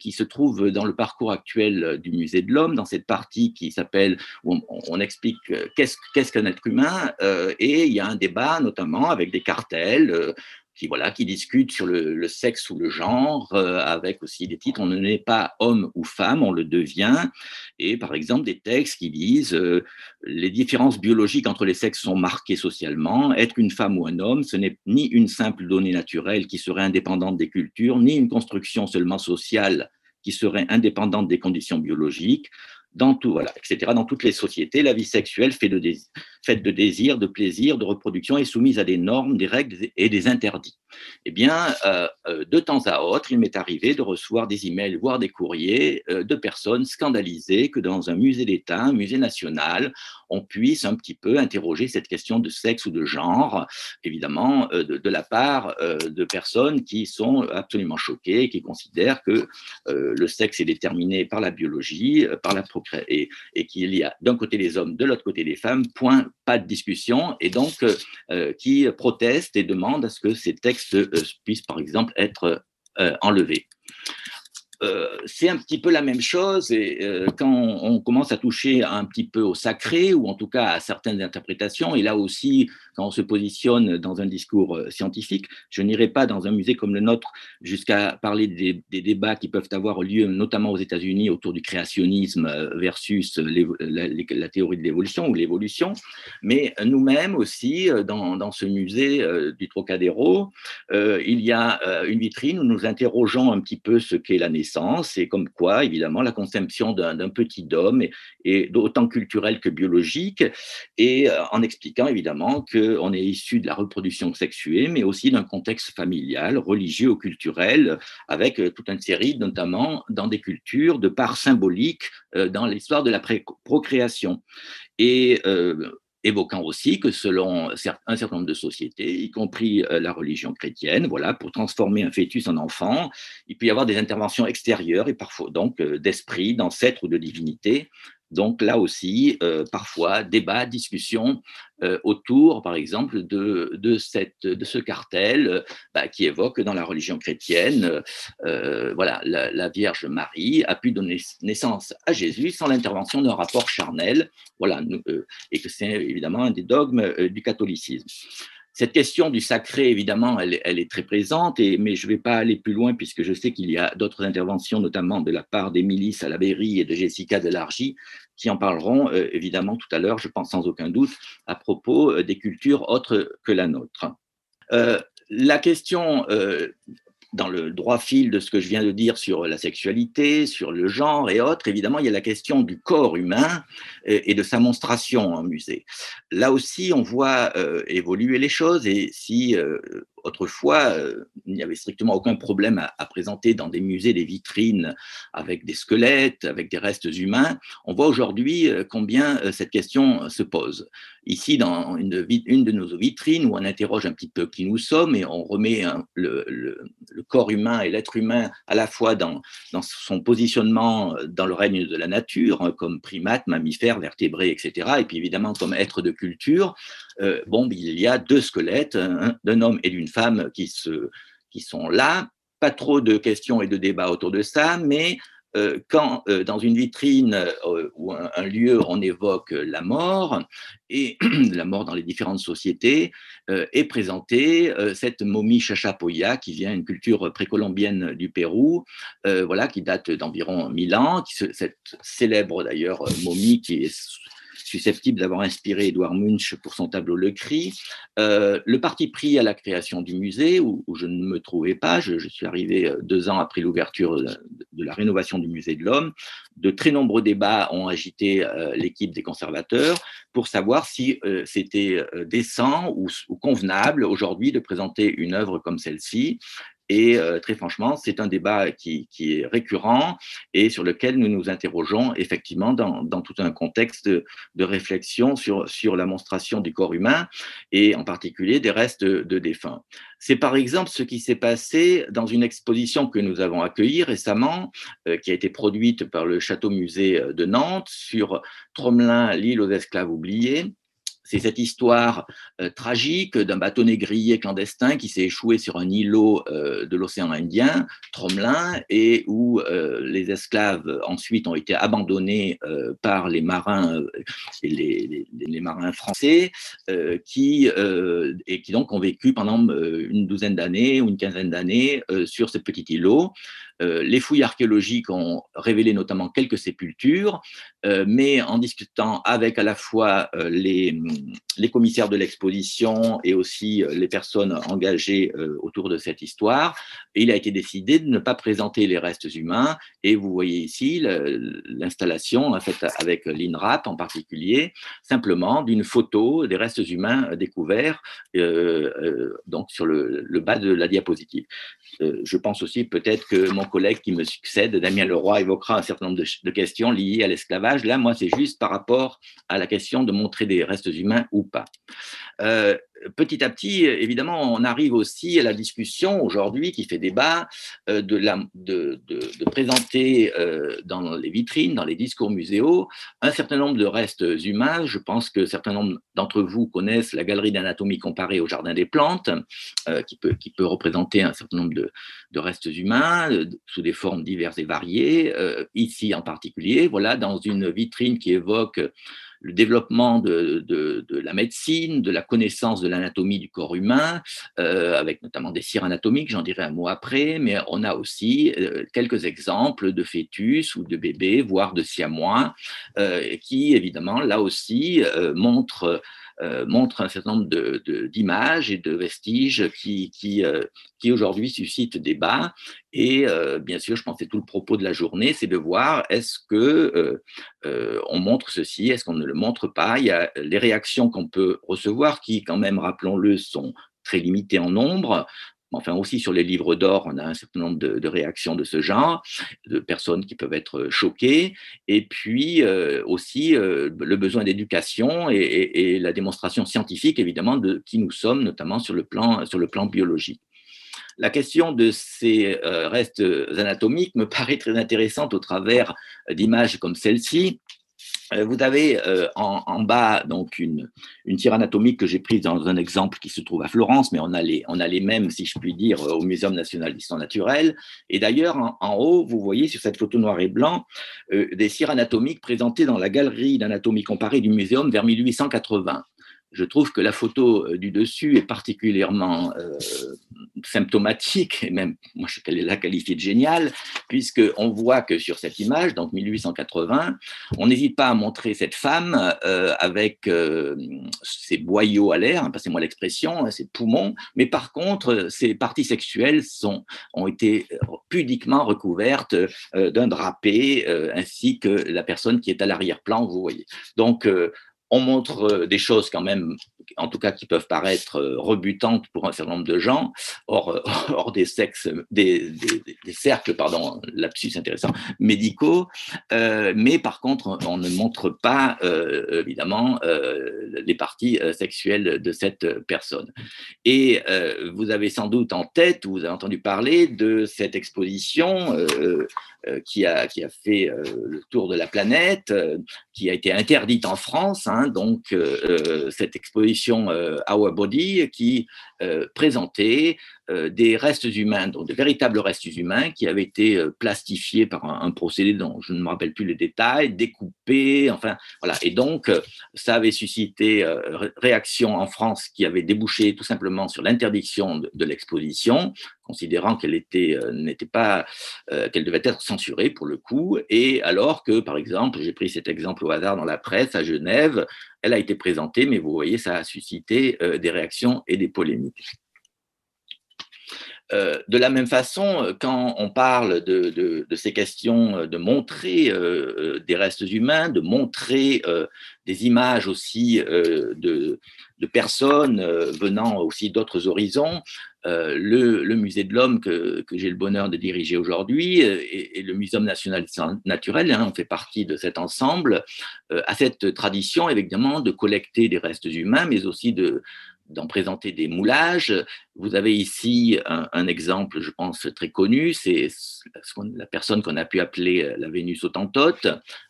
qui se trouve dans le parcours actuel du Musée de l'Homme, dans cette partie qui s'appelle, où on, explique qu'est-ce qu'un être humain, et il y a un débat notamment avec des cartels qui voilà, qui discute sur le, sexe ou le genre, euh, avec aussi des titres. On ne n'est pas homme ou femme, on le devient. Et par exemple des textes qui disent euh, les différences biologiques entre les sexes sont marquées socialement. Être une femme ou un homme, ce n'est ni une simple donnée naturelle qui serait indépendante des cultures, ni une construction seulement sociale qui serait indépendante des conditions biologiques dans tout, voilà, etc. Dans toutes les sociétés, la vie sexuelle fait de faite de désir, de plaisir, de reproduction est soumise à des normes, des règles et des interdits. Eh bien, euh, euh, de temps à autre, il m'est arrivé de recevoir des emails, voire des courriers euh, de personnes scandalisées que dans un musée d'État, un musée national, on puisse un petit peu interroger cette question de sexe ou de genre, évidemment, de, la part de personnes qui sont absolument choquées, qui considèrent que le sexe est déterminé par la biologie, par la et, et qu'il y a d'un côté les hommes, de l'autre côté les femmes, point, pas de discussion, et donc euh, qui protestent et demandent à ce que ces textes euh, puissent, par exemple, être euh, enlevés. Euh, c'est un petit peu la même chose et euh, quand on, commence à toucher un petit peu au sacré ou en tout cas à certaines interprétations et là aussi quand on se positionne dans un discours euh, scientifique, je n'irai pas dans un musée comme le nôtre jusqu'à parler des, débats qui peuvent avoir lieu notamment aux États-Unis autour du créationnisme versus la, théorie de l'évolution ou l'évolution, mais nous-mêmes aussi dans, dans, ce musée du Trocadéro, il y a une vitrine où nous interrogeons un petit peu ce qu'est la naissance c'est comme quoi, évidemment, la conception d'un petit homme est, autant culturelle que biologique, et euh, en expliquant évidemment qu'on est issu de la reproduction sexuée, mais aussi d'un contexte familial, religieux ou culturel, avec euh, toute une série, notamment dans des cultures, de parts symboliques euh, dans l'histoire de la procréation. Et évoquant aussi que selon un certain nombre de sociétés, y compris euh, la religion chrétienne, voilà, pour transformer un fœtus en enfant, il peut y avoir des interventions extérieures et parfois donc euh, d'esprit, d'ancêtres ou de divinité Donc là aussi, euh, parfois, débat, discussion euh, autour, par exemple, de, ce cartel bah, qui évoque dans la religion chrétienne, voilà, la, Vierge Marie a pu donner naissance à Jésus sans l'intervention d'un rapport charnel, voilà, et que c'est évidemment un des dogmes du catholicisme. Cette question du sacré, évidemment, elle, est très présente, et, mais je ne vais pas aller plus loin puisque je sais qu'il y a d'autres interventions, notamment de la part d'Émilie Salaberry et de Jessica Delargy, qui en parleront euh, évidemment tout à l'heure, je pense sans aucun doute, à propos euh, des cultures autres que la nôtre. Euh, la question dans le droit fil de ce que je viens de dire sur la sexualité, sur le genre et autres, évidemment, il y a la question du corps humain et, de sa monstration en musée. Là aussi, on voit euh, évoluer les choses et si euh, autrefois, euh, il n'y avait strictement aucun problème à, présenter dans des musées des vitrines avec des squelettes, avec des restes humains. On voit aujourd'hui euh, combien euh, cette question se pose. Ici, dans une, de nos vitrines, où on interroge un petit peu qui nous sommes et on remet le, corps humain et l'être humain à la fois dans, son positionnement dans le règne de la nature, hein, comme primate, mammifère, vertébré, etc., et puis évidemment comme être de culture. Bon, il y a deux squelettes, d'un homme et d'une femmes qui, sont là. Pas trop de questions et de débats autour de ça, mais euh, quand euh, dans une vitrine euh, ou un, lieu on évoque la mort et la mort dans les différentes sociétés est présentée cette momie Chachapoya qui vient d'une culture précolombienne du Pérou, voilà qui date d'environ 1000 ans, cette célèbre d'ailleurs momie qui est susceptible d'avoir inspiré Edouard Munch pour son tableau Le Cri. Euh, le parti pris à la création du musée, où, je ne me trouvais pas, je, suis arrivé euh, deux ans après l'ouverture de, la rénovation du musée de l'homme, de très nombreux débats ont agité euh, l'équipe des conservateurs pour savoir si c'était décent ou, ou convenable aujourd'hui de présenter une œuvre comme celle-ci. Et euh, très franchement, c'est un débat qui, est récurrent et sur lequel nous nous interrogeons effectivement dans, tout un contexte de, réflexion sur, sur la monstration du corps humain et en particulier des restes de, défunts. C'est par exemple ce qui s'est passé dans une exposition que nous avons accueillie récemment, euh, qui a été produite par le Château-Musée de Nantes sur Tromelin, l'île aux esclaves oubliés c'est cette histoire euh, tragique d'un bateau négrier clandestin qui s'est échoué sur un îlot euh, de l'océan Indien, Tromelin, et où euh, les esclaves ensuite ont été abandonnés par les marins, les, marins français, qui, et qui ont vécu pendant une douzaine d'années ou une quinzaine d'années sur ce petit îlot. Euh, les fouilles archéologiques ont révélé notamment quelques sépultures, euh, mais en discutant avec à la fois euh, les, les, commissaires de l'exposition et aussi les personnes engagées autour de cette histoire, il a été décidé de ne pas présenter les restes humains. Et vous voyez ici l'installation faite avec l'INRAP en particulier, simplement d'une photo des restes humains découverts donc sur le, le, bas de la diapositive. je pense aussi peut-être que mon collègue qui me succède, Damien Leroy, évoquera un certain nombre de, questions liées à l'esclavage. Là, moi, c'est juste par rapport à la question de montrer des restes humains ou pas. Euh, petit à petit, évidemment, on arrive aussi à la discussion aujourd'hui qui fait débat euh, de, présenter euh, dans les vitrines, dans les discours muséaux, un certain nombre de restes humains. Je pense que certains d'entre vous connaissent la galerie d'anatomie comparée au Jardin des plantes, euh, qui, peut, qui peut représenter un certain nombre de, de restes humains sous des formes diverses et variées. ici en particulier, voilà, dans une vitrine qui évoque le développement de, la médecine, de la connaissance de l'anatomie du corps humain, euh, avec notamment des cires anatomiques, j'en dirai un mot après, mais on a aussi euh, quelques exemples de fœtus ou de bébés, voire de siamois, euh, qui évidemment, là aussi, montrent montre un certain nombre d'images et de vestiges qui, qui, euh, qui aujourd'hui suscitent débat. Et euh, bien sûr, je pense que tout le propos de la journée, c'est de voir est-ce que on montre ceci, est-ce qu'on ne le montre pas. Il y a les réactions qu'on peut recevoir qui, quand même, rappelons-le, sont très limitées en nombre enfin aussi sur les livres d'or, on a un certain nombre de, réactions de ce genre, de personnes qui peuvent être choquées, et puis euh, aussi euh, le besoin d'éducation et, la démonstration scientifique, évidemment, de qui nous sommes, notamment sur le plan, sur le plan biologique. La question de ces euh, restes anatomiques me paraît très intéressante au travers d'images comme celle-ci, euh, vous avez euh, en, bas donc une, une tire anatomique que j'ai prise dans un exemple qui se trouve à Florence, mais on a les, on a les mêmes, si je puis dire, au Muséum national d'histoire naturelle. Et d'ailleurs, en, haut, vous voyez sur cette photo noir et blanc euh, des cires anatomiques présentées dans la galerie d'anatomie comparée du Muséum vers 1880 je trouve que la photo euh, du dessus est particulièrement euh, symptomatique, et même moi je la qualifier de géniale, puisqu'on voit que sur cette image, donc 1880, on n'hésite pas à montrer cette femme euh, avec ses boyaux à l'air, hein, passez-moi l'expression, hein, ses poumons, mais par contre, ses parties sexuelles sont, ont été pudiquement recouvertes d'un drapé, ainsi que la personne qui est à l'arrière-plan, vous voyez. Donc, on montre euh, des choses quand même, en tout cas qui peuvent paraître euh, rebutantes pour un certain nombre de gens, hors, euh, hors des cercles, pardon, lapsus intéressant, médicaux, mais par contre, on ne montre pas évidemment les parties sexuelles de cette personne. Et vous avez sans doute en tête, ou vous avez entendu parler de cette exposition qui, a, fait le tour de la planète, qui a été interdite en France. Hein, donc euh, euh, cette exposition euh, Our Body qui présentait des restes humains, donc de véritables restes humains qui avaient été plastifiés par un, procédé dont je ne me rappelle plus les détails, découpés, enfin voilà. Et donc ça avait suscité réaction en France qui avait débouché tout simplement sur l'interdiction de l'exposition considérant qu'elle était euh, n'était pas euh, qu'elle devait être censurée pour le coup et alors que par exemple j'ai pris cet exemple au hasard dans la presse à Genève elle a été présentée mais vous voyez ça a suscité euh, des réactions et des polémiques de la même façon, quand on parle de, ces questions de montrer des restes humains, de montrer des images aussi de, personnes venant aussi d'autres horizons, euh, le, musée de l'homme que, j'ai le bonheur de diriger aujourd'hui euh, et, le Muséum national naturel, hein, on fait partie de cet ensemble, euh, a cette tradition évidemment de collecter des restes humains, mais aussi de, d'en présenter des moulages. Vous avez ici un, exemple, je pense, très connu, c'est la personne qu'on a pu appeler la Vénus autantote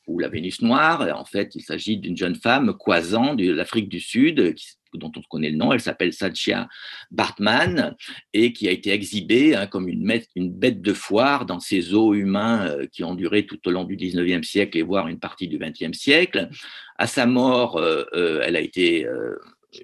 ou la Vénus noire. En fait, il s'agit d'une jeune femme, Kwazan, de l'Afrique du Sud, dont on connaît le nom, elle s'appelle Satya Bartman, et qui a été exhibée hein, comme une, bête de foire dans ces eaux humains euh, qui ont duré tout au long du 19e siècle et voire une partie du 20e siècle. À sa mort, euh, euh, elle a été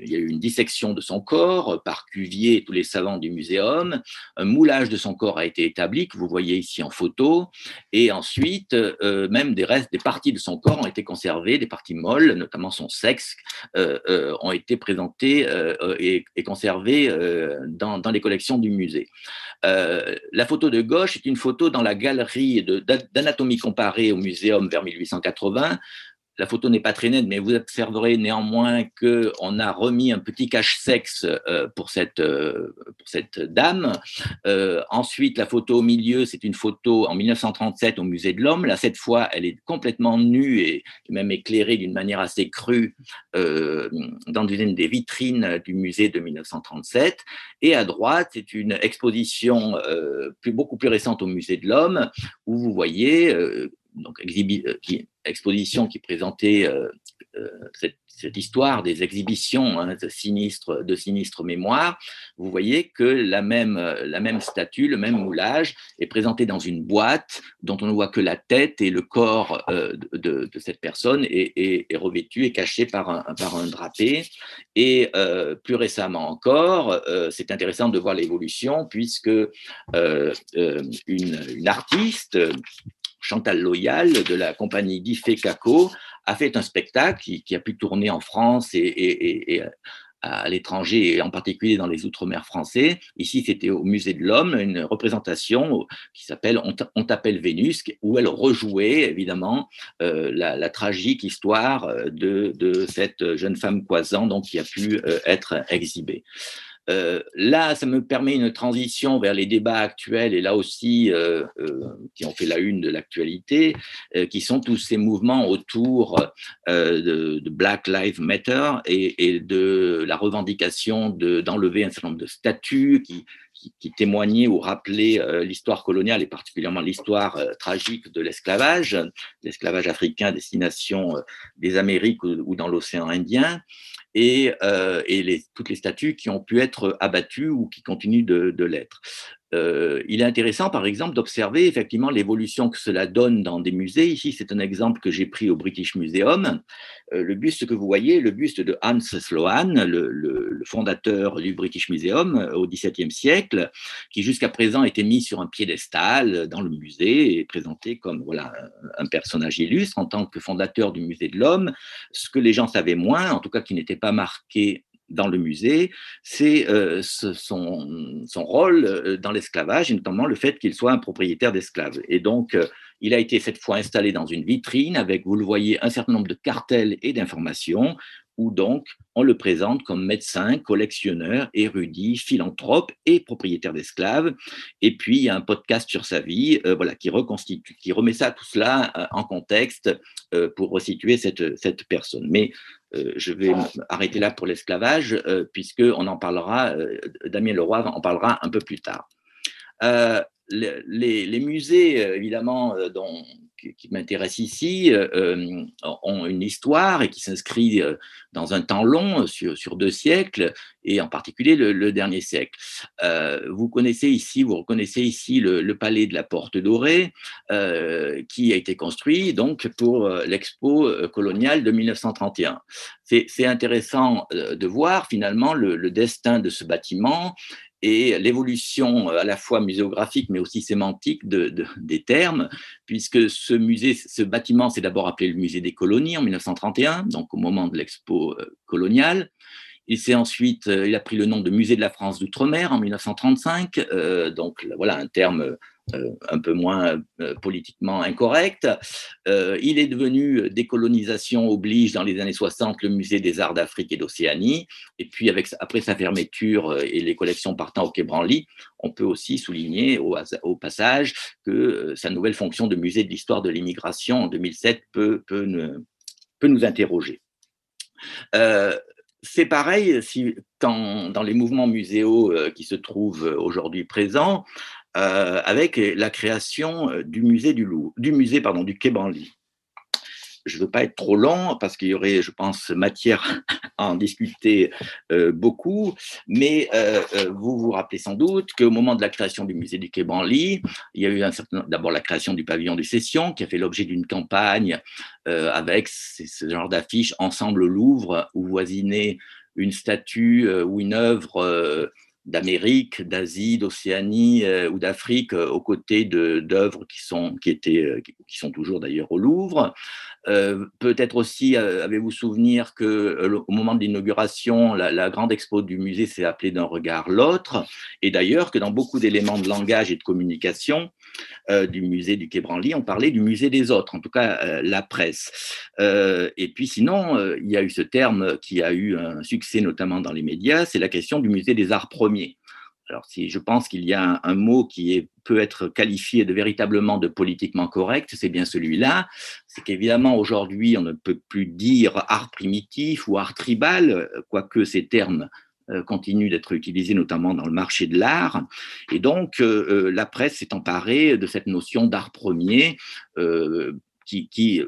il y a eu une dissection de son corps par Cuvier et tous les savants du muséum. Un moulage de son corps a été établi, que vous voyez ici en photo. Et ensuite, euh, même des restes, des parties de son corps ont été conservées, des parties molles, notamment son sexe, euh, euh, ont été présentées et, conservées dans, dans, les collections du musée. la photo de gauche est une photo dans la galerie d'anatomie comparée au muséum vers 1880 la photo n'est pas très nette, mais vous observerez néanmoins qu'on a remis un petit cache-sexe euh, pour, cette, euh, pour cette dame. Euh, ensuite, la photo au milieu, c'est une photo en 1937 au Musée de l'Homme. Là, cette fois, elle est complètement nue et même éclairée d'une manière assez crue dans une des vitrines du musée de 1937. Et à droite, c'est une exposition beaucoup plus récente au Musée de l'Homme où vous voyez donc qui, exposition qui présentait euh, euh, cette, histoire des exhibitions hein, de, sinistres, de sinistre mémoire, vous voyez que la même, statue, le même moulage est présenté dans une boîte dont on ne voit que la tête et le corps euh, de, cette personne est, revêtu et caché par un, drapé. Et plus récemment encore, c'est intéressant de voir l'évolution puisque une artiste Chantal Loyal de la compagnie Diffé Caco a fait un spectacle qui, a pu tourner en France et, à l'étranger, et en particulier dans les Outre-mer français. Ici, c'était au Musée de l'Homme, une représentation qui s'appelle On t'appelle Vénus, où elle rejouait évidemment euh, la, tragique histoire de, cette jeune femme Croisant donc, qui a pu euh, être exhibée. Euh, là, ça me permet une transition vers les débats actuels et là aussi euh, qui ont fait la une de l'actualité, qui sont tous ces mouvements autour de, Black Lives Matter et, de la revendication d'enlever un certain nombre de statuts qui, témoignaient ou rappelaient l'histoire coloniale et particulièrement l'histoire tragique de l'esclavage, l'esclavage africain destination des Amériques ou dans l'océan Indien et, euh, toutes les statues qui ont pu être abattues ou qui continuent de l'être. Euh, il est intéressant, par exemple, d'observer effectivement l'évolution que cela donne dans des musées. Ici, c'est un exemple que j'ai pris au British Museum. Euh, le buste que vous voyez, le buste de Hans Sloan, le, le, fondateur du British Museum euh, au XVIIe siècle, qui jusqu'à présent était mis sur un piédestal dans le musée et présenté comme voilà un personnage illustre en tant que fondateur du musée de l'homme. Ce que les gens savaient moins, en tout cas qui n'était pas marqué dans le musée, c'est euh, son, rôle euh, dans l'esclavage, et notamment le fait qu'il soit un propriétaire d'esclaves. Et donc, euh, il a été cette fois installé dans une vitrine avec, vous le voyez, un certain nombre de cartels et d'informations, où donc on le présente comme médecin, collectionneur, érudit, philanthrope et propriétaire d'esclaves. Et puis, il y a un podcast sur sa vie voilà, qui reconstitue, qui remet ça tout cela en contexte pour resituer cette, cette personne. Mais euh, je vais arrêter là pour l'esclavage, euh, puisqu'on en parlera, euh, Damien Leroy en parlera un peu plus tard. Les, musées, évidemment, dont, qui, m'intéressent ici, ont une histoire et qui s'inscrit dans un temps long, sur, deux siècles, et en particulier le, dernier siècle. vous connaissez ici, vous reconnaissez ici le, palais de la Porte Dorée, qui a été construit donc pour l'expo coloniale de 1931 c'est intéressant de voir finalement le, destin de ce bâtiment et l'évolution euh, à la fois muséographique mais aussi sémantique de, des termes, puisque ce musée, ce bâtiment s'est d'abord appelé le musée des colonies en 1931, donc au moment de l'expo euh, coloniale. Il s'est ensuite, euh, il a pris le nom de musée de la France d'outre-mer en 1935, donc voilà un terme un peu moins euh, politiquement incorrect. Euh, il est devenu décolonisation oblige dans les années 60 le musée des arts d'Afrique et d'Océanie. Et puis après sa fermeture et les collections partant au Quai Branly, on peut aussi souligner au, passage que sa nouvelle fonction de musée de l'histoire de l'immigration en 2007 peut, nous interroger. c'est pareil dans les mouvements muséaux qui se trouvent aujourd'hui présents, euh, avec la création euh, du musée du Louvre, du musée pardon du Quai Branly. Je ne veux pas être trop long parce qu'il y aurait, je pense, matière à en discuter euh, beaucoup, mais vous vous rappelez sans doute qu'au moment de la création du musée du Quai Branly, il y a eu d'abord la création du pavillon de session qui a fait l'objet d'une campagne avec ce genre d'affiche Ensemble Louvre où voisinait une statue ou une œuvre d'Amérique, d'Asie, d'Océanie euh, ou d'Afrique euh, aux côtés d'œuvres qui sont qui étaient euh, qui sont toujours d'ailleurs au Louvre. Peut-être aussi avez-vous souvenir que au moment de l'inauguration, la, la, grande expo du musée s'est appelée d'un regard l'autre, et d'ailleurs que dans beaucoup d'éléments de langage et de communication, du musée du Quai Branly, on parlait du musée des autres, en tout cas la presse. Et puis sinon, il y a eu ce terme qui a eu un succès notamment dans les médias, c'est la question du musée des arts premiers. Alors, si je pense qu'il y a un, mot qui peut être qualifié de véritablement de politiquement correct, c'est bien celui-là. C'est qu'évidemment, aujourd'hui, on ne peut plus dire art primitif ou art tribal, quoique ces termes euh, continue d'être utilisé notamment dans le marché de l'art. Et donc, euh, euh, la presse s'est emparée de cette notion d'art premier qui,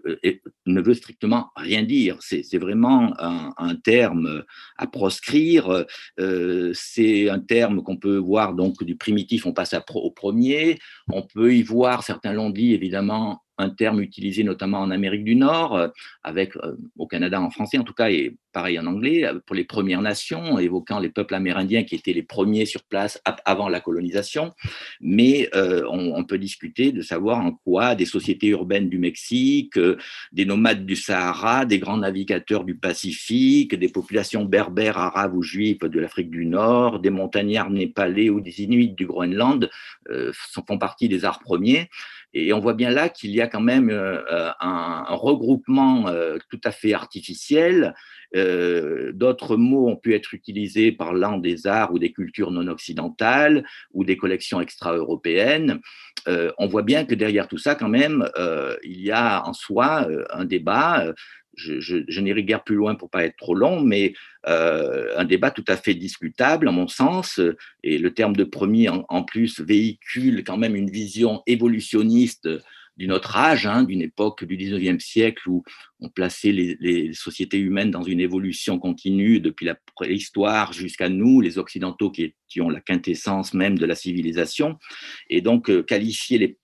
ne veut strictement rien dire. C'est vraiment un, terme à proscrire. c'est un terme qu'on peut voir donc du primitif, on passe au premier. On peut y voir, certains l'ont dit évidemment, un terme utilisé notamment en Amérique du Nord, euh, avec euh, au Canada en français en tout cas, et pareil en anglais, euh, pour les Premières Nations, évoquant les peuples amérindiens qui étaient les premiers sur place avant la colonisation. Mais on, peut discuter de savoir en quoi des sociétés urbaines du Mexique, des nomades du Sahara, des grands navigateurs du Pacifique, des populations berbères, arabes ou juives de l'Afrique du Nord, des montagnards népalais ou des Inuits du Groenland font partie des arts premiers. Et on voit bien là qu'il y a quand même euh, euh, un, regroupement euh, tout à fait artificiel D'autres mots ont pu être utilisés parlant des arts ou des cultures non occidentales ou des collections extra-européennes. on voit bien que derrière tout ça, quand même, il y a en soi un débat je, je, n'irai guère plus loin pour pas être trop long, mais euh, un débat tout à fait discutable, en mon sens, et le terme de premier, en, plus, véhicule quand même une vision évolutionniste d'une autre âge, hein, d'une époque du 19e siècle où on plaçait les, sociétés humaines dans une évolution continue depuis la préhistoire jusqu'à nous, les Occidentaux qui, ont la quintessence même de la civilisation, et donc euh, qualifier les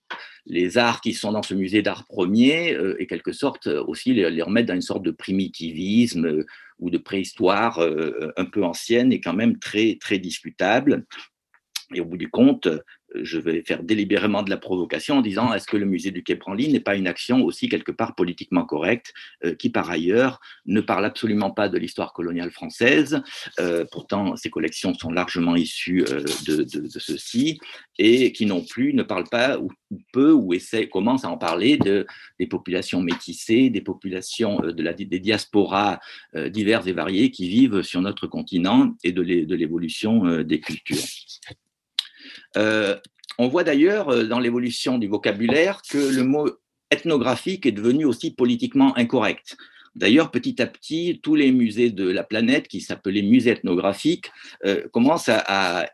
les arts qui sont dans ce musée d'art premier euh, et quelque sorte euh, aussi les, remettre dans une sorte de primitivisme euh, ou de préhistoire un peu ancienne et quand même très, très discutable. Et au bout du compte, je vais faire délibérément de la provocation en disant est-ce que le musée du Quai Branly n'est pas une action aussi quelque part politiquement correcte euh, qui par ailleurs ne parle absolument pas de l'histoire coloniale française, euh, pourtant ces collections sont largement issues euh, de, ceci, et qui non plus ne parle pas ou, peu ou essaie, commence à en parler de, des populations métissées, des populations de la, des diasporas diverses et variées qui vivent sur notre continent et de l'évolution des cultures. Euh, on voit d'ailleurs euh, dans l'évolution du vocabulaire que le mot ethnographique est devenu aussi politiquement incorrect. D'ailleurs, petit à petit, tous les musées de la planète, qui s'appelaient musées ethnographiques, euh, commencent à,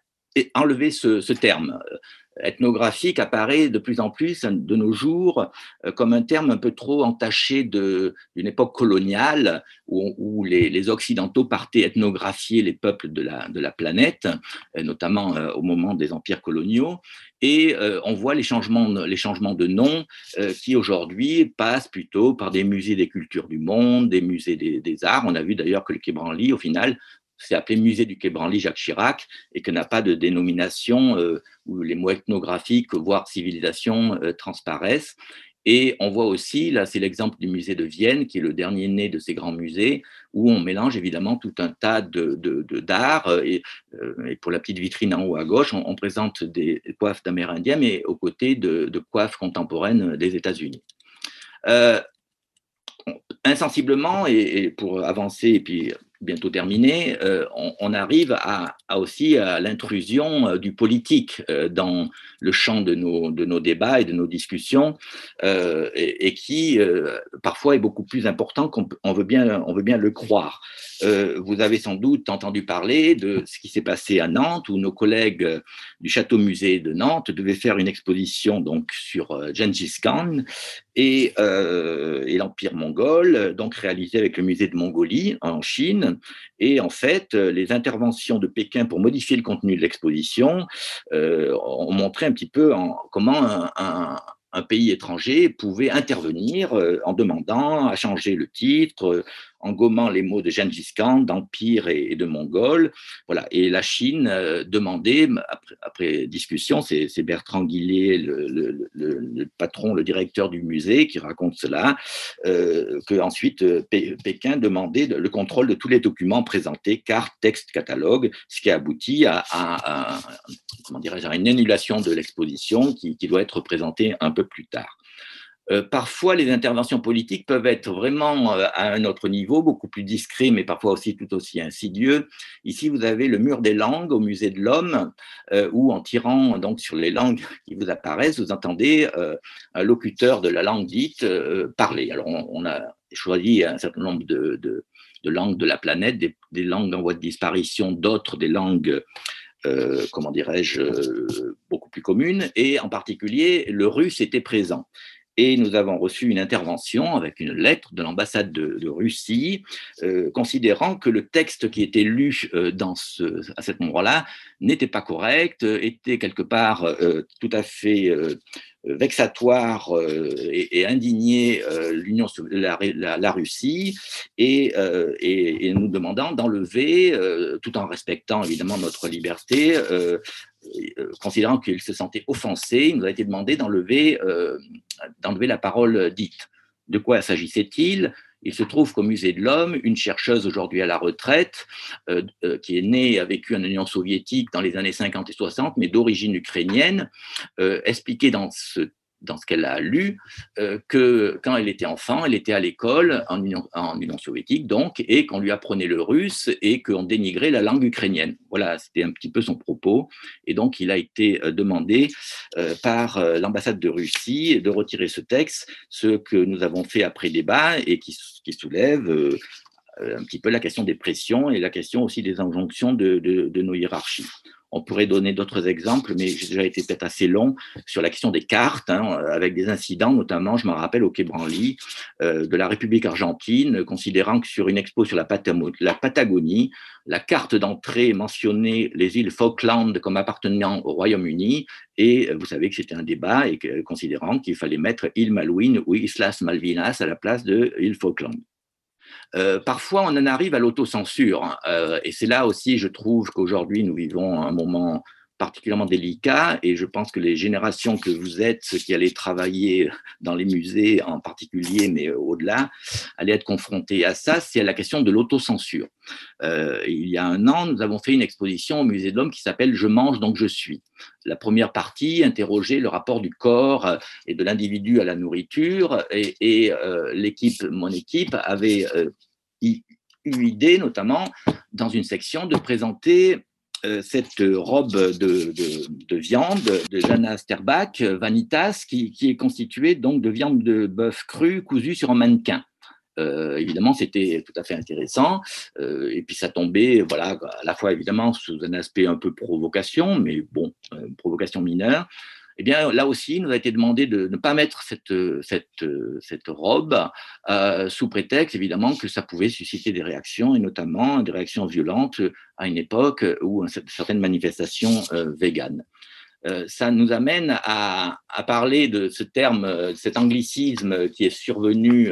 enlever ce, terme ethnographique apparaît de plus en plus de nos jours euh, comme un terme un peu trop entaché d'une époque coloniale où, les, Occidentaux partaient ethnographier les peuples de la, planète, euh, notamment euh, au moment des empires coloniaux. Et on voit les changements, les changements de nom qui aujourd'hui passent plutôt par des musées des cultures du monde, des musées des, arts. On a vu d'ailleurs que le Quai Branly, au final, c'est appelé Musée du Quai Branly Jacques Chirac et que n'a pas de dénomination euh, où les mots ethnographiques, voire civilisation, euh, transparaissent. Et on voit aussi, là c'est l'exemple du musée de Vienne, qui est le dernier né de ces grands musées, où on mélange évidemment tout un tas d'art. De, de, et, euh, et, pour la petite vitrine en haut à gauche, on, présente des coiffes d'Amérindiens, mais aux côtés de, coiffes contemporaines des États-Unis. insensiblement, et, pour avancer et puis bientôt terminé, euh, on, arrive à, aussi à l'intrusion euh, du politique euh, dans le champ de nos, de nos débats et de nos discussions, et, qui parfois est beaucoup plus important qu'on veut, bien, on veut bien le croire. vous avez sans doute entendu parler de ce qui s'est passé à Nantes, où nos collègues du Château-Musée de Nantes devaient faire une exposition donc sur Gengis Khan et, et l'Empire mongol, donc réalisée avec le musée de Mongolie en Chine. Et en fait, euh, les interventions de Pékin pour modifier le contenu de l'exposition euh, ont montré un petit peu comment un, pays étranger pouvait intervenir euh, en demandant à changer le titre, en gommant les mots de Gengis Khan, d'Empire et, de Mongol. Voilà. Et la Chine euh, demandait, après, discussion, c'est Bertrand Guillet, le, patron, le directeur du musée, qui raconte cela, euh, que ensuite euh, Pékin demandait le contrôle de tous les documents présentés, cartes, textes, catalogues, ce qui a abouti à, à une annulation de l'exposition qui doit être présentée un peu plus tard. Euh, parfois, les interventions politiques peuvent être vraiment euh, à un autre niveau, beaucoup plus discret, mais parfois aussi tout aussi insidieux. Ici, vous avez le mur des langues au musée de l'homme, euh, où en tirant donc sur les langues qui vous apparaissent, vous entendez un locuteur de la langue dite parler. Alors, on, a choisi un certain nombre de, langues de la planète, des, langues en voie de disparition, d'autres des langues comment dirais-je, beaucoup plus communes, et en particulier le russe était présent et nous avons reçu une intervention avec une lettre de l'ambassade de, Russie, euh, considérant que le texte qui était lu euh, à cet endroit-là n'était pas correct, était quelque part euh, tout à fait vexatoire et, indigné l'Union, la, Russie, et, nous demandant d'enlever, tout en respectant évidemment notre liberté, euh, considérant qu'il se sentait offensé, il nous a été demandé d'enlever euh, la parole dite. De quoi s'agissait-il? Il se trouve qu'au Musée de l'Homme, une chercheuse aujourd'hui à la retraite, euh, qui est née, a vécu en Union soviétique dans les années 50 et 60, mais d'origine ukrainienne, expliquait dans ce dans ce qu'elle a lu, euh, que quand elle était enfant, elle était à l'école en Union, soviétique, donc, et qu'on lui apprenait le russe et qu'on dénigrait la langue ukrainienne. Voilà, c'était un petit peu son propos. Et donc, il a été euh, demandé euh, par l'ambassade de Russie de retirer ce texte, ce que nous avons fait après débat et qui, qui soulève un petit peu la question des pressions et la question aussi des injonctions de, nos hiérarchies. On pourrait donner d'autres exemples, mais j'ai déjà été peut-être assez long sur la question des cartes, hein, avec des incidents, notamment, je me rappelle au Quai Branly, euh, de la République argentine, considérant que sur une expo sur la, la Patagonie, la carte d'entrée mentionnait les îles Falkland comme appartenant au Royaume-Uni, et vous savez que c'était un débat, et considérant qu'il fallait mettre île Malouine ou Islas Malvinas à la place de île Falkland. Euh, parfois, on en arrive à l'autocensure. Hein. Euh, et c'est là aussi, je trouve qu'aujourd'hui, nous vivons un moment particulièrement délicat et je pense que les générations que vous êtes, ceux qui allaient travailler dans les musées en particulier, mais au-delà, allaient être confrontés à ça, c'est à la question de l'autocensure. Euh, il y a un an, nous avons fait une exposition au Musée de l'Homme qui s'appelle Je mange donc je suis. La première partie interrogeait le rapport du corps et de l'individu à la nourriture et, euh, l'équipe, mon équipe, avait euh, eu l'idée notamment dans une section de présenter euh, cette robe de, viande de Jana Sterbach, Vanitas, qui, est constituée donc de viande de bœuf cru cousue sur un mannequin. Euh, évidemment, c'était tout à fait intéressant. Euh, et puis ça tombait, voilà, à la fois évidemment sous un aspect un peu provocation, mais bon, provocation mineure, eh bien, là aussi, il nous a été demandé de ne pas mettre cette, cette, cette robe euh, sous prétexte, évidemment, que ça pouvait susciter des réactions, et notamment des réactions violentes à une époque où certaines manifestations euh, véganes. Euh, ça nous amène à, à, parler de ce terme, cet anglicisme qui est survenu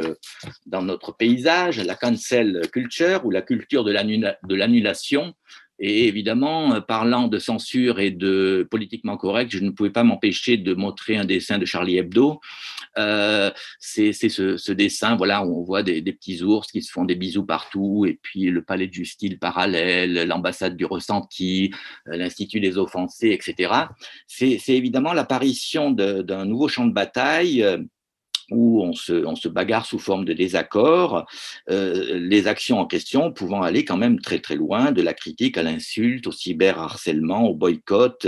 dans notre paysage, la cancel culture ou la culture de l'annulation, et évidemment, euh, parlant de censure et de politiquement correct, je ne pouvais pas m'empêcher de montrer un dessin de Charlie Hebdo. Euh, c'est ce, ce, dessin, voilà, où on voit des, des, petits ours qui se font des bisous partout, et puis le palais du style parallèle, l'ambassade du ressenti, euh, l'Institut des offensés, etc. C'est évidemment l'apparition d'un nouveau champ de bataille euh, où on se, bagarre sous forme de désaccord, euh, les actions en question pouvant aller quand même très très loin, de la critique à l'insulte, au cyberharcèlement, au boycott,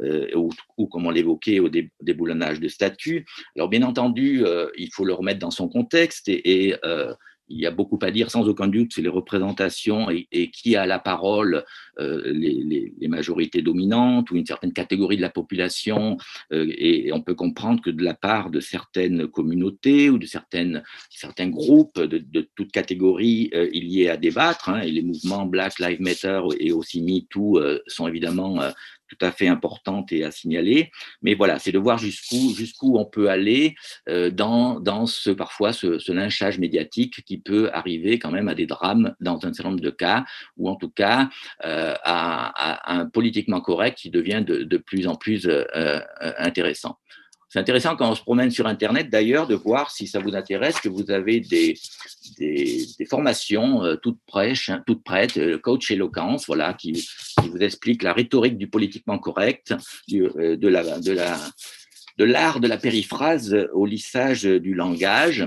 euh, ou, comme on l'évoquait, au déboulonnage de statuts. Alors bien entendu, euh, il faut le remettre dans son contexte et, il y a beaucoup à dire, sans aucun doute, c'est les représentations et, qui a la parole, euh, les, majorités dominantes ou une certaine catégorie de la population. Euh, et, on peut comprendre que de la part de certaines communautés ou de certaines, certains groupes de, de toute catégorie, euh, il y ait à débattre. Hein, et les mouvements Black Lives Matter et aussi MeToo sont évidemment tout à fait importante et à signaler. Mais voilà, c'est de voir jusqu'où jusqu'où on peut aller euh, dans, dans ce parfois ce, lynchage médiatique qui peut arriver quand même à des drames dans un certain nombre de cas, ou en tout cas euh, à, un politiquement correct qui devient de, de plus en plus euh intéressant. C'est intéressant quand on se promène sur Internet d'ailleurs de voir si ça vous intéresse que vous avez des, des, formations euh, toutes, prêches, hein, toutes prêtes, euh, coach éloquence, voilà, qui, qui, vous explique la rhétorique du politiquement correct, du, euh, de la, de la, de l'art de la périphrase au lissage du langage.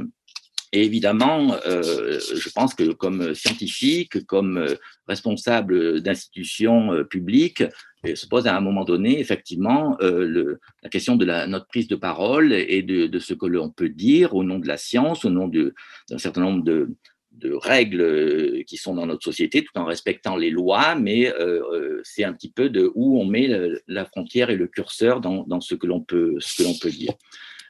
Et évidemment, je pense que comme scientifique, comme responsable d'institutions publiques, et se pose à un moment donné, effectivement, euh, le, la question de la, notre prise de parole et de, de ce que l'on peut dire au nom de la science, au nom d'un certain nombre de, règles euh, qui sont dans notre société, tout en respectant les lois, mais euh, c'est un petit peu de où on met la, frontière et le curseur dans, dans ce que l'on peut, ce que l'on peut dire.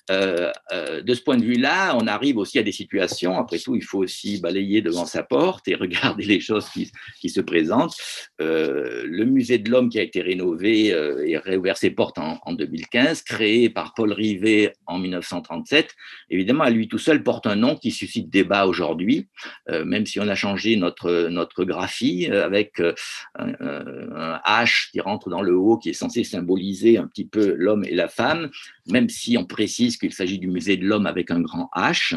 Euh, euh, de ce point de vue-là, on arrive aussi à des situations, après tout, il faut aussi balayer devant sa porte et regarder les choses qui, se présentent. Euh, le musée de l'homme qui a été rénové et réouvert ses portes en, en, 2015, créé par Paul Rivet en 1937, évidemment, à lui tout seul porte un nom qui suscite débat aujourd'hui, même si on a changé notre, notre graphie avec un H qui rentre dans le haut, qui est censé symboliser un petit peu l'homme et la femme. Même si on précise qu'il s'agit du musée de l'homme avec un grand H.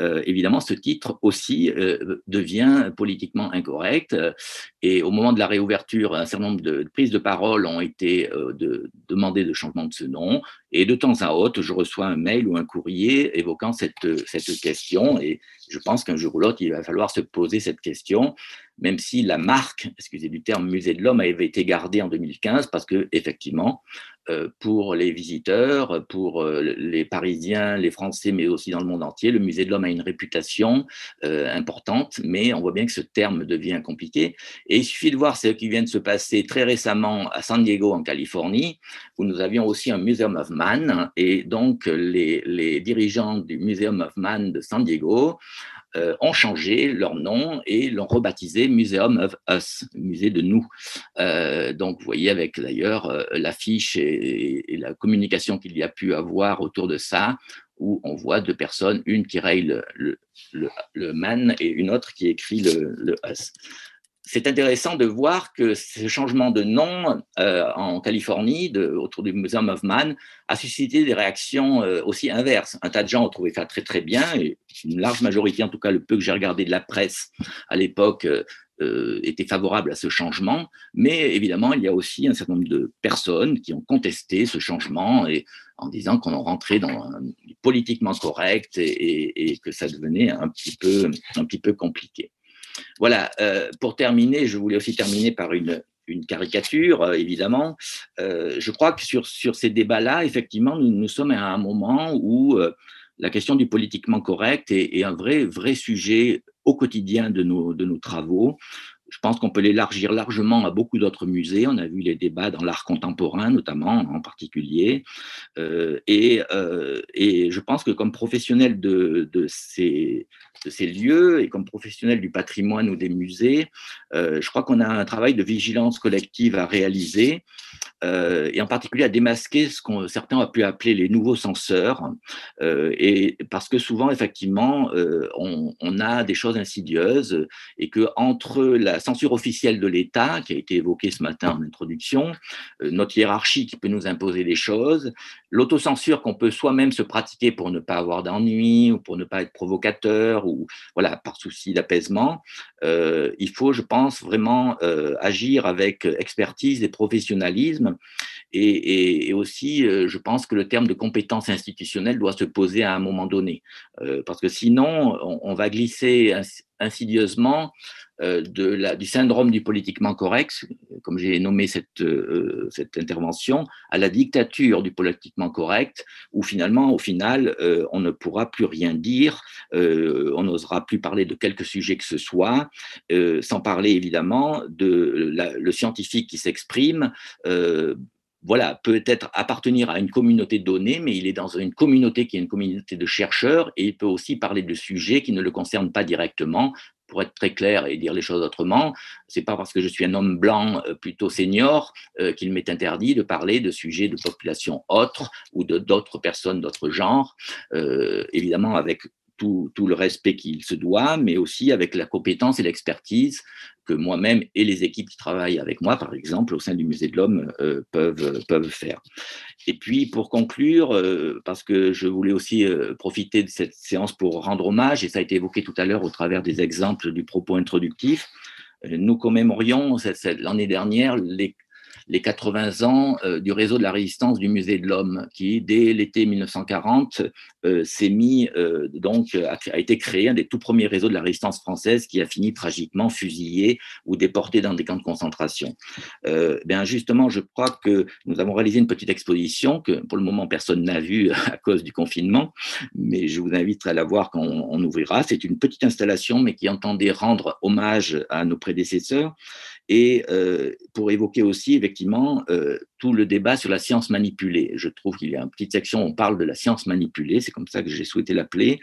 Euh, évidemment, ce titre aussi euh, devient politiquement incorrect. et au moment de la réouverture, un certain nombre de, prises de parole ont été euh, de, demandées de changement de ce nom. Et de temps à autre, je reçois un mail ou un courrier évoquant cette, cette question. Et je pense qu'un jour ou l'autre, il va falloir se poser cette question même si la marque, excusez du terme, Musée de l'Homme avait été gardée en 2015 parce que effectivement, euh, pour les visiteurs, pour euh, les Parisiens, les Français, mais aussi dans le monde entier, le Musée de l'Homme a une réputation euh, importante, mais on voit bien que ce terme devient compliqué. Et il suffit de voir ce qui vient de se passer très récemment à San Diego, en Californie, où nous avions aussi un Museum of Man, et donc les, les dirigeants du Museum of Man de San Diego euh, ont changé leur nom et l'ont rebaptisé Museum of Us, musée de nous. Euh, donc, vous voyez avec d'ailleurs euh, l'affiche et, la communication qu'il y a pu avoir autour de ça, où on voit deux personnes, une qui raye le, le, man et une autre qui écrit le, le us c'est intéressant de voir que ce changement de nom euh, en Californie, de, autour du Museum of Man, a suscité des réactions euh, aussi inverses. Un tas de gens ont trouvé ça très très bien, et une large majorité, en tout cas le peu que j'ai regardé de la presse à l'époque, euh, était favorable à ce changement. Mais évidemment, il y a aussi un certain nombre de personnes qui ont contesté ce changement et en disant qu'on rentrait dans un, politiquement correct et, et, que ça devenait un petit peu, un petit peu compliqué. Voilà, euh, pour terminer, je voulais aussi terminer par une, caricature, euh, évidemment. Euh, je crois que sur, ces débats-là, effectivement, nous, sommes à un moment où la question du politiquement correct est, un vrai, vrai sujet au quotidien de nos, de nos travaux. Je pense qu'on peut l'élargir largement à beaucoup d'autres musées. On a vu les débats dans l'art contemporain, notamment en particulier. et, et, je pense que comme professionnel de, de, ces, de ces lieux et comme professionnel du patrimoine ou des musées, euh, je crois qu'on a un travail de vigilance collective à réaliser euh, et en particulier à démasquer ce qu'on certains ont pu appeler les nouveaux censeurs euh, et parce que souvent effectivement on, on, a des choses insidieuses et que entre la censure officielle de l'État qui a été évoquée ce matin en introduction, notre hiérarchie qui peut nous imposer des choses, l'autocensure qu'on peut soi-même se pratiquer pour ne pas avoir d'ennui ou pour ne pas être provocateur ou voilà par souci d'apaisement, euh, il faut, je pense, vraiment euh, agir avec expertise et professionnalisme. Et, aussi, euh, je pense que le terme de compétence institutionnelle doit se poser à un moment donné, parce que sinon, on va glisser insidieusement euh, de la, du syndrome du politiquement correct, comme j'ai nommé cette, euh, cette intervention, à la dictature du politiquement correct, où finalement, au final, euh, on ne pourra plus rien dire, on n'osera plus parler de quelque sujet que ce soit, sans parler évidemment de le scientifique qui s'exprime voilà, peut-être appartenir à une communauté donnée, mais il est dans une communauté qui est une communauté de chercheurs et il peut aussi parler de sujets qui ne le concernent pas directement, pour être très clair et dire les choses autrement, c'est pas parce que je suis un homme blanc euh, plutôt senior euh, qu'il m'est interdit de parler de sujets de population autre ou de d'autres personnes d'autres genres, euh, évidemment avec tout, le respect qu'il se doit, mais aussi avec la compétence et l'expertise que moi-même et les équipes qui travaillent avec moi, par exemple, au sein du Musée de l'Homme, euh, peuvent, peuvent faire. Et puis, pour conclure, euh, parce que je voulais aussi euh, profiter de cette séance pour rendre hommage, et ça a été évoqué tout à l'heure au travers des exemples du propos introductif, nous commémorions l'année dernière les les 80 ans euh, du réseau de la résistance du Musée de l'Homme, qui dès l'été 1940 euh, s'est mis euh, donc a, été créé un des tout premiers réseaux de la résistance française qui a fini tragiquement fusillé ou déporté dans des camps de concentration. bien justement, je crois que nous avons réalisé une petite exposition que pour le moment personne n'a vue à cause du confinement, mais je vous invite à la voir quand on ouvrira. C'est une petite installation, mais qui entendait rendre hommage à nos prédécesseurs et pour évoquer aussi effectivement euh, tout le débat sur la science manipulée. Je trouve qu'il y a une petite section où on parle de la science manipulée, c'est comme ça que j'ai souhaité l'appeler.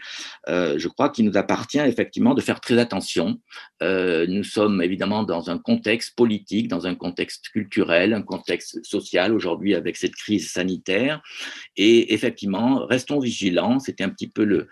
Euh, je crois qu'il nous appartient effectivement de faire très attention. nous sommes évidemment dans un contexte politique, dans un contexte culturel, un contexte social aujourd'hui avec cette crise sanitaire. Et effectivement, restons vigilants. C'était un petit peu le,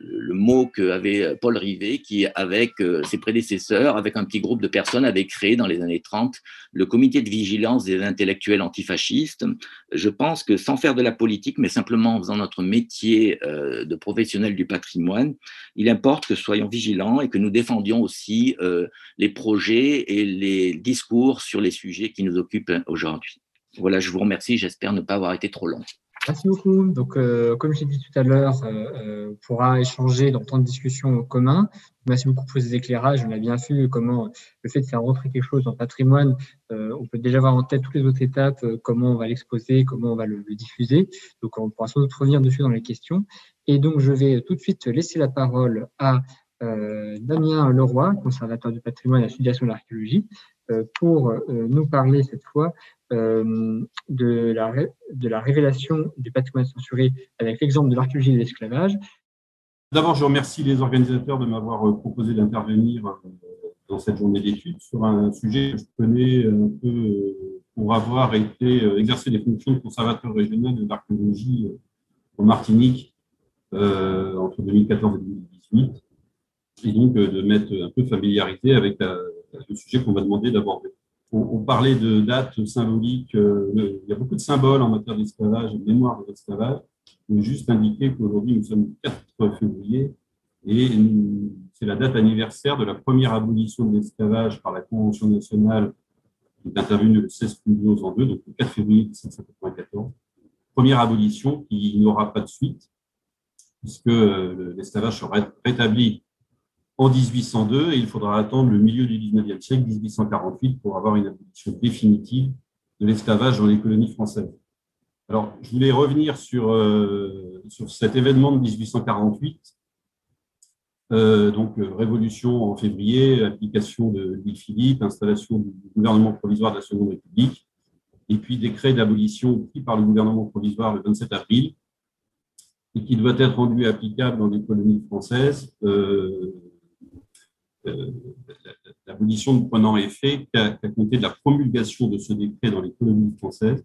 le mot qu'avait Paul Rivet, qui, avec ses prédécesseurs, avec un petit groupe de personnes, avait créé dans les années 30 le comité de vigilance des intellectuels antifascistes. Je pense que sans faire de la politique, mais simplement en faisant notre métier de professionnel du patrimoine, il importe que soyons vigilants et que nous défendions aussi les projets et les discours sur les sujets qui nous occupent aujourd'hui. Voilà, je vous remercie. J'espère ne pas avoir été trop long. Merci beaucoup. Donc, euh, comme j'ai dit tout à l'heure, euh, euh, on pourra échanger dans tant de discussions commun. Merci beaucoup pour ces éclairages. On a bien vu comment le fait de faire rentrer quelque chose dans le patrimoine, on peut déjà avoir en tête toutes les autres étapes, comment on va l'exposer, comment on va le, diffuser. Donc, on pourra sans doute revenir dessus dans les questions. Et donc, je vais tout de suite laisser la parole à Damien Leroy, conservateur du patrimoine et la de l'archéologie, pour nous parler cette fois euh, de, la, de la révélation du patrimoine censuré avec l'exemple de l'archéologie de l'esclavage. D'abord, je remercie les organisateurs de m'avoir euh, proposé d'intervenir euh, dans cette journée d'études sur un sujet que je connais un peu pour avoir été exercer des fonctions de conservateur régional de l'archéologie en Martinique entre 2014 et 2018, et donc de m'être un peu familiarisé avec le sujet qu'on m'a demandé d'aborder on, parlait de dates symboliques. Euh, il y a beaucoup de symboles en matière d'esclavage et de mémoire de l'esclavage. Je veux juste indiquer qu'aujourd'hui, nous sommes le 4 février et c'est la date anniversaire de la première abolition de l'esclavage par la Convention nationale qui est intervenue le 16 février en 2, donc le 4 février 1794. Première abolition qui n'aura pas de suite, puisque euh, l'esclavage sera rétabli en 1802 et il faudra attendre le milieu du 19e siècle, 1848, pour avoir une abolition définitive de l'esclavage dans les colonies françaises. Alors, je voulais revenir sur, euh, cet événement de 1848. Euh, donc, euh, révolution en février, application de Louis-Philippe, installation du gouvernement provisoire de la Seconde République, et puis décret d'abolition pris par le gouvernement provisoire le 27 avril, et qui doit être rendu applicable dans les colonies françaises l'abolition ne prenant effet qu'à compter de la promulgation de ce décret dans les colonies françaises.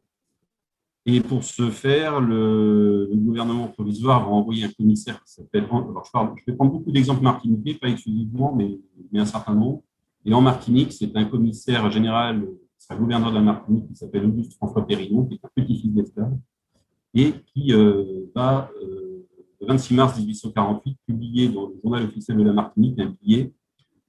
Et pour ce faire, le, gouvernement provisoire va envoyer un commissaire qui s'appelle. Alors, je, vais prendre beaucoup d'exemples martiniquais, pas exclusivement, mais, mais, un certain nombre. Et en Martinique, c'est un commissaire général, c'est un gouverneur de la Martinique qui s'appelle Auguste François Périnon, qui est un petit-fils d'esclave, et qui euh, va, euh, le 26 mars 1848, publier dans le journal officiel de la Martinique un billet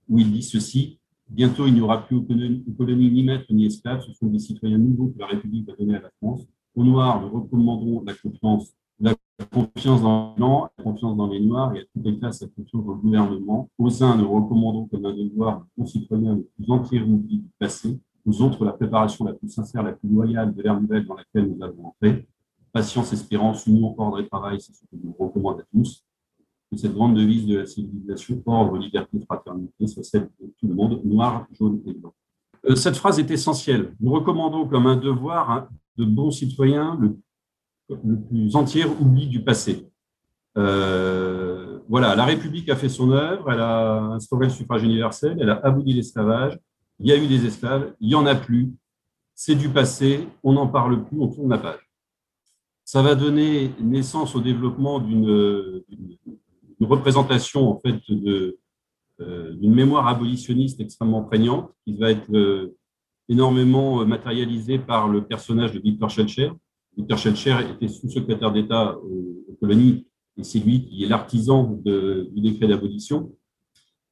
où il dit ceci Bientôt, il n'y aura plus aux colonies ni maîtres ni esclaves, ce sont des citoyens nouveaux que la République va donner à la France. Aux Noirs, nous recommanderons la confiance, la confiance dans les Blancs, la confiance dans les Noirs et à toutes les classes la confiance dans le gouvernement. Aux uns, nous recommandons comme un devoir de concitoyens le plus entier du passé. Aux autres, la préparation la plus sincère, la plus loyale de l'ère nouvelle dans laquelle nous avons entré. Patience, espérance, union, ordre et travail, c'est ce que nous recommande à tous cette grande devise de la civilisation, ordre, liberté, fraternité, soit celle de tout le monde, noir, jaune et blanc. Euh, cette phrase est essentielle. Nous recommandons comme un devoir hein, de bons citoyens le, plus entier oubli du passé. Euh, voilà, la République a fait son œuvre, elle a instauré le suffrage universel, elle a aboli l'esclavage, il y a eu des esclaves, il n'y en a plus, c'est du passé, on n'en parle plus, on tourne la page. Ça va donner naissance au développement d'une une représentation en fait euh, d'une mémoire abolitionniste extrêmement prégnante qui va être euh, énormément euh, matérialisée par le personnage de Victor Schellcher. Victor Schellcher était sous-secrétaire d'État aux, colonies et c'est lui qui est l'artisan du décret d'abolition.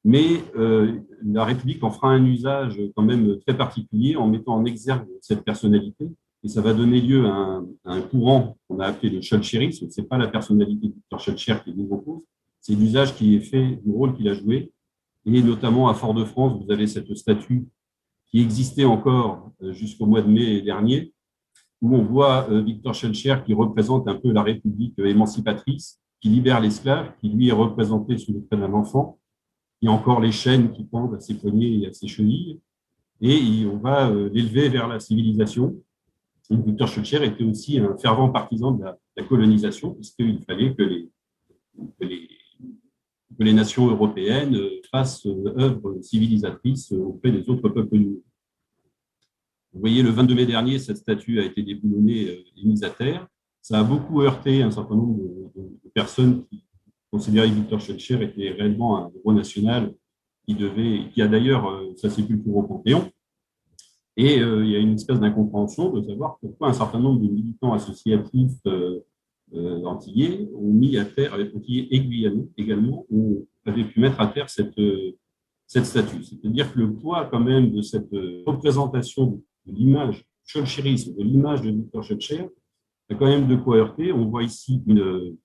Mais la République en fera un usage quand même très particulier en mettant en exergue cette personnalité et ça va donner lieu à un, courant qu'on a appelé le Schellcherisme. Ce n'est pas la personnalité de Victor Schellcher qui nous oppose, c'est l'usage qui est fait du rôle qu'il a joué. Et notamment à Fort-de-France, vous avez cette statue qui existait encore euh, jusqu'au mois de mai dernier, où on voit euh, Victor Schellcher qui représente un peu la République émancipatrice, qui libère l'esclave, qui lui est représenté sous le trait d'un enfant. Il a encore les chaînes qui pendent à ses poignets et à ses chevilles. Et on va euh, l'élever vers la civilisation. Victor Schellcher était aussi un fervent partisan de la, colonisation, puisqu'il fallait que les que les nations européennes fassent œuvre civilisatrice auprès des autres peuples monde. Vous voyez, le 22 mai dernier, cette statue a été déboulonnée et mise à terre. Ça a beaucoup heurté un certain nombre de, personnes qui considérait que Victor Schœlcher était réellement un héros national qui, devait, qui a d'ailleurs sa sépulture au Panthéon. Et il y a une espèce d'incompréhension de savoir pourquoi un certain nombre de militants associatifs antillais ont mis à terre, antillais et guyanais également, ont, avaient pu mettre à terre cette, cette statue. C'est-à-dire que le poids quand même de cette représentation de l'image de l'image de Victor Schulcher, a quand même de quoi heurter. On voit ici une,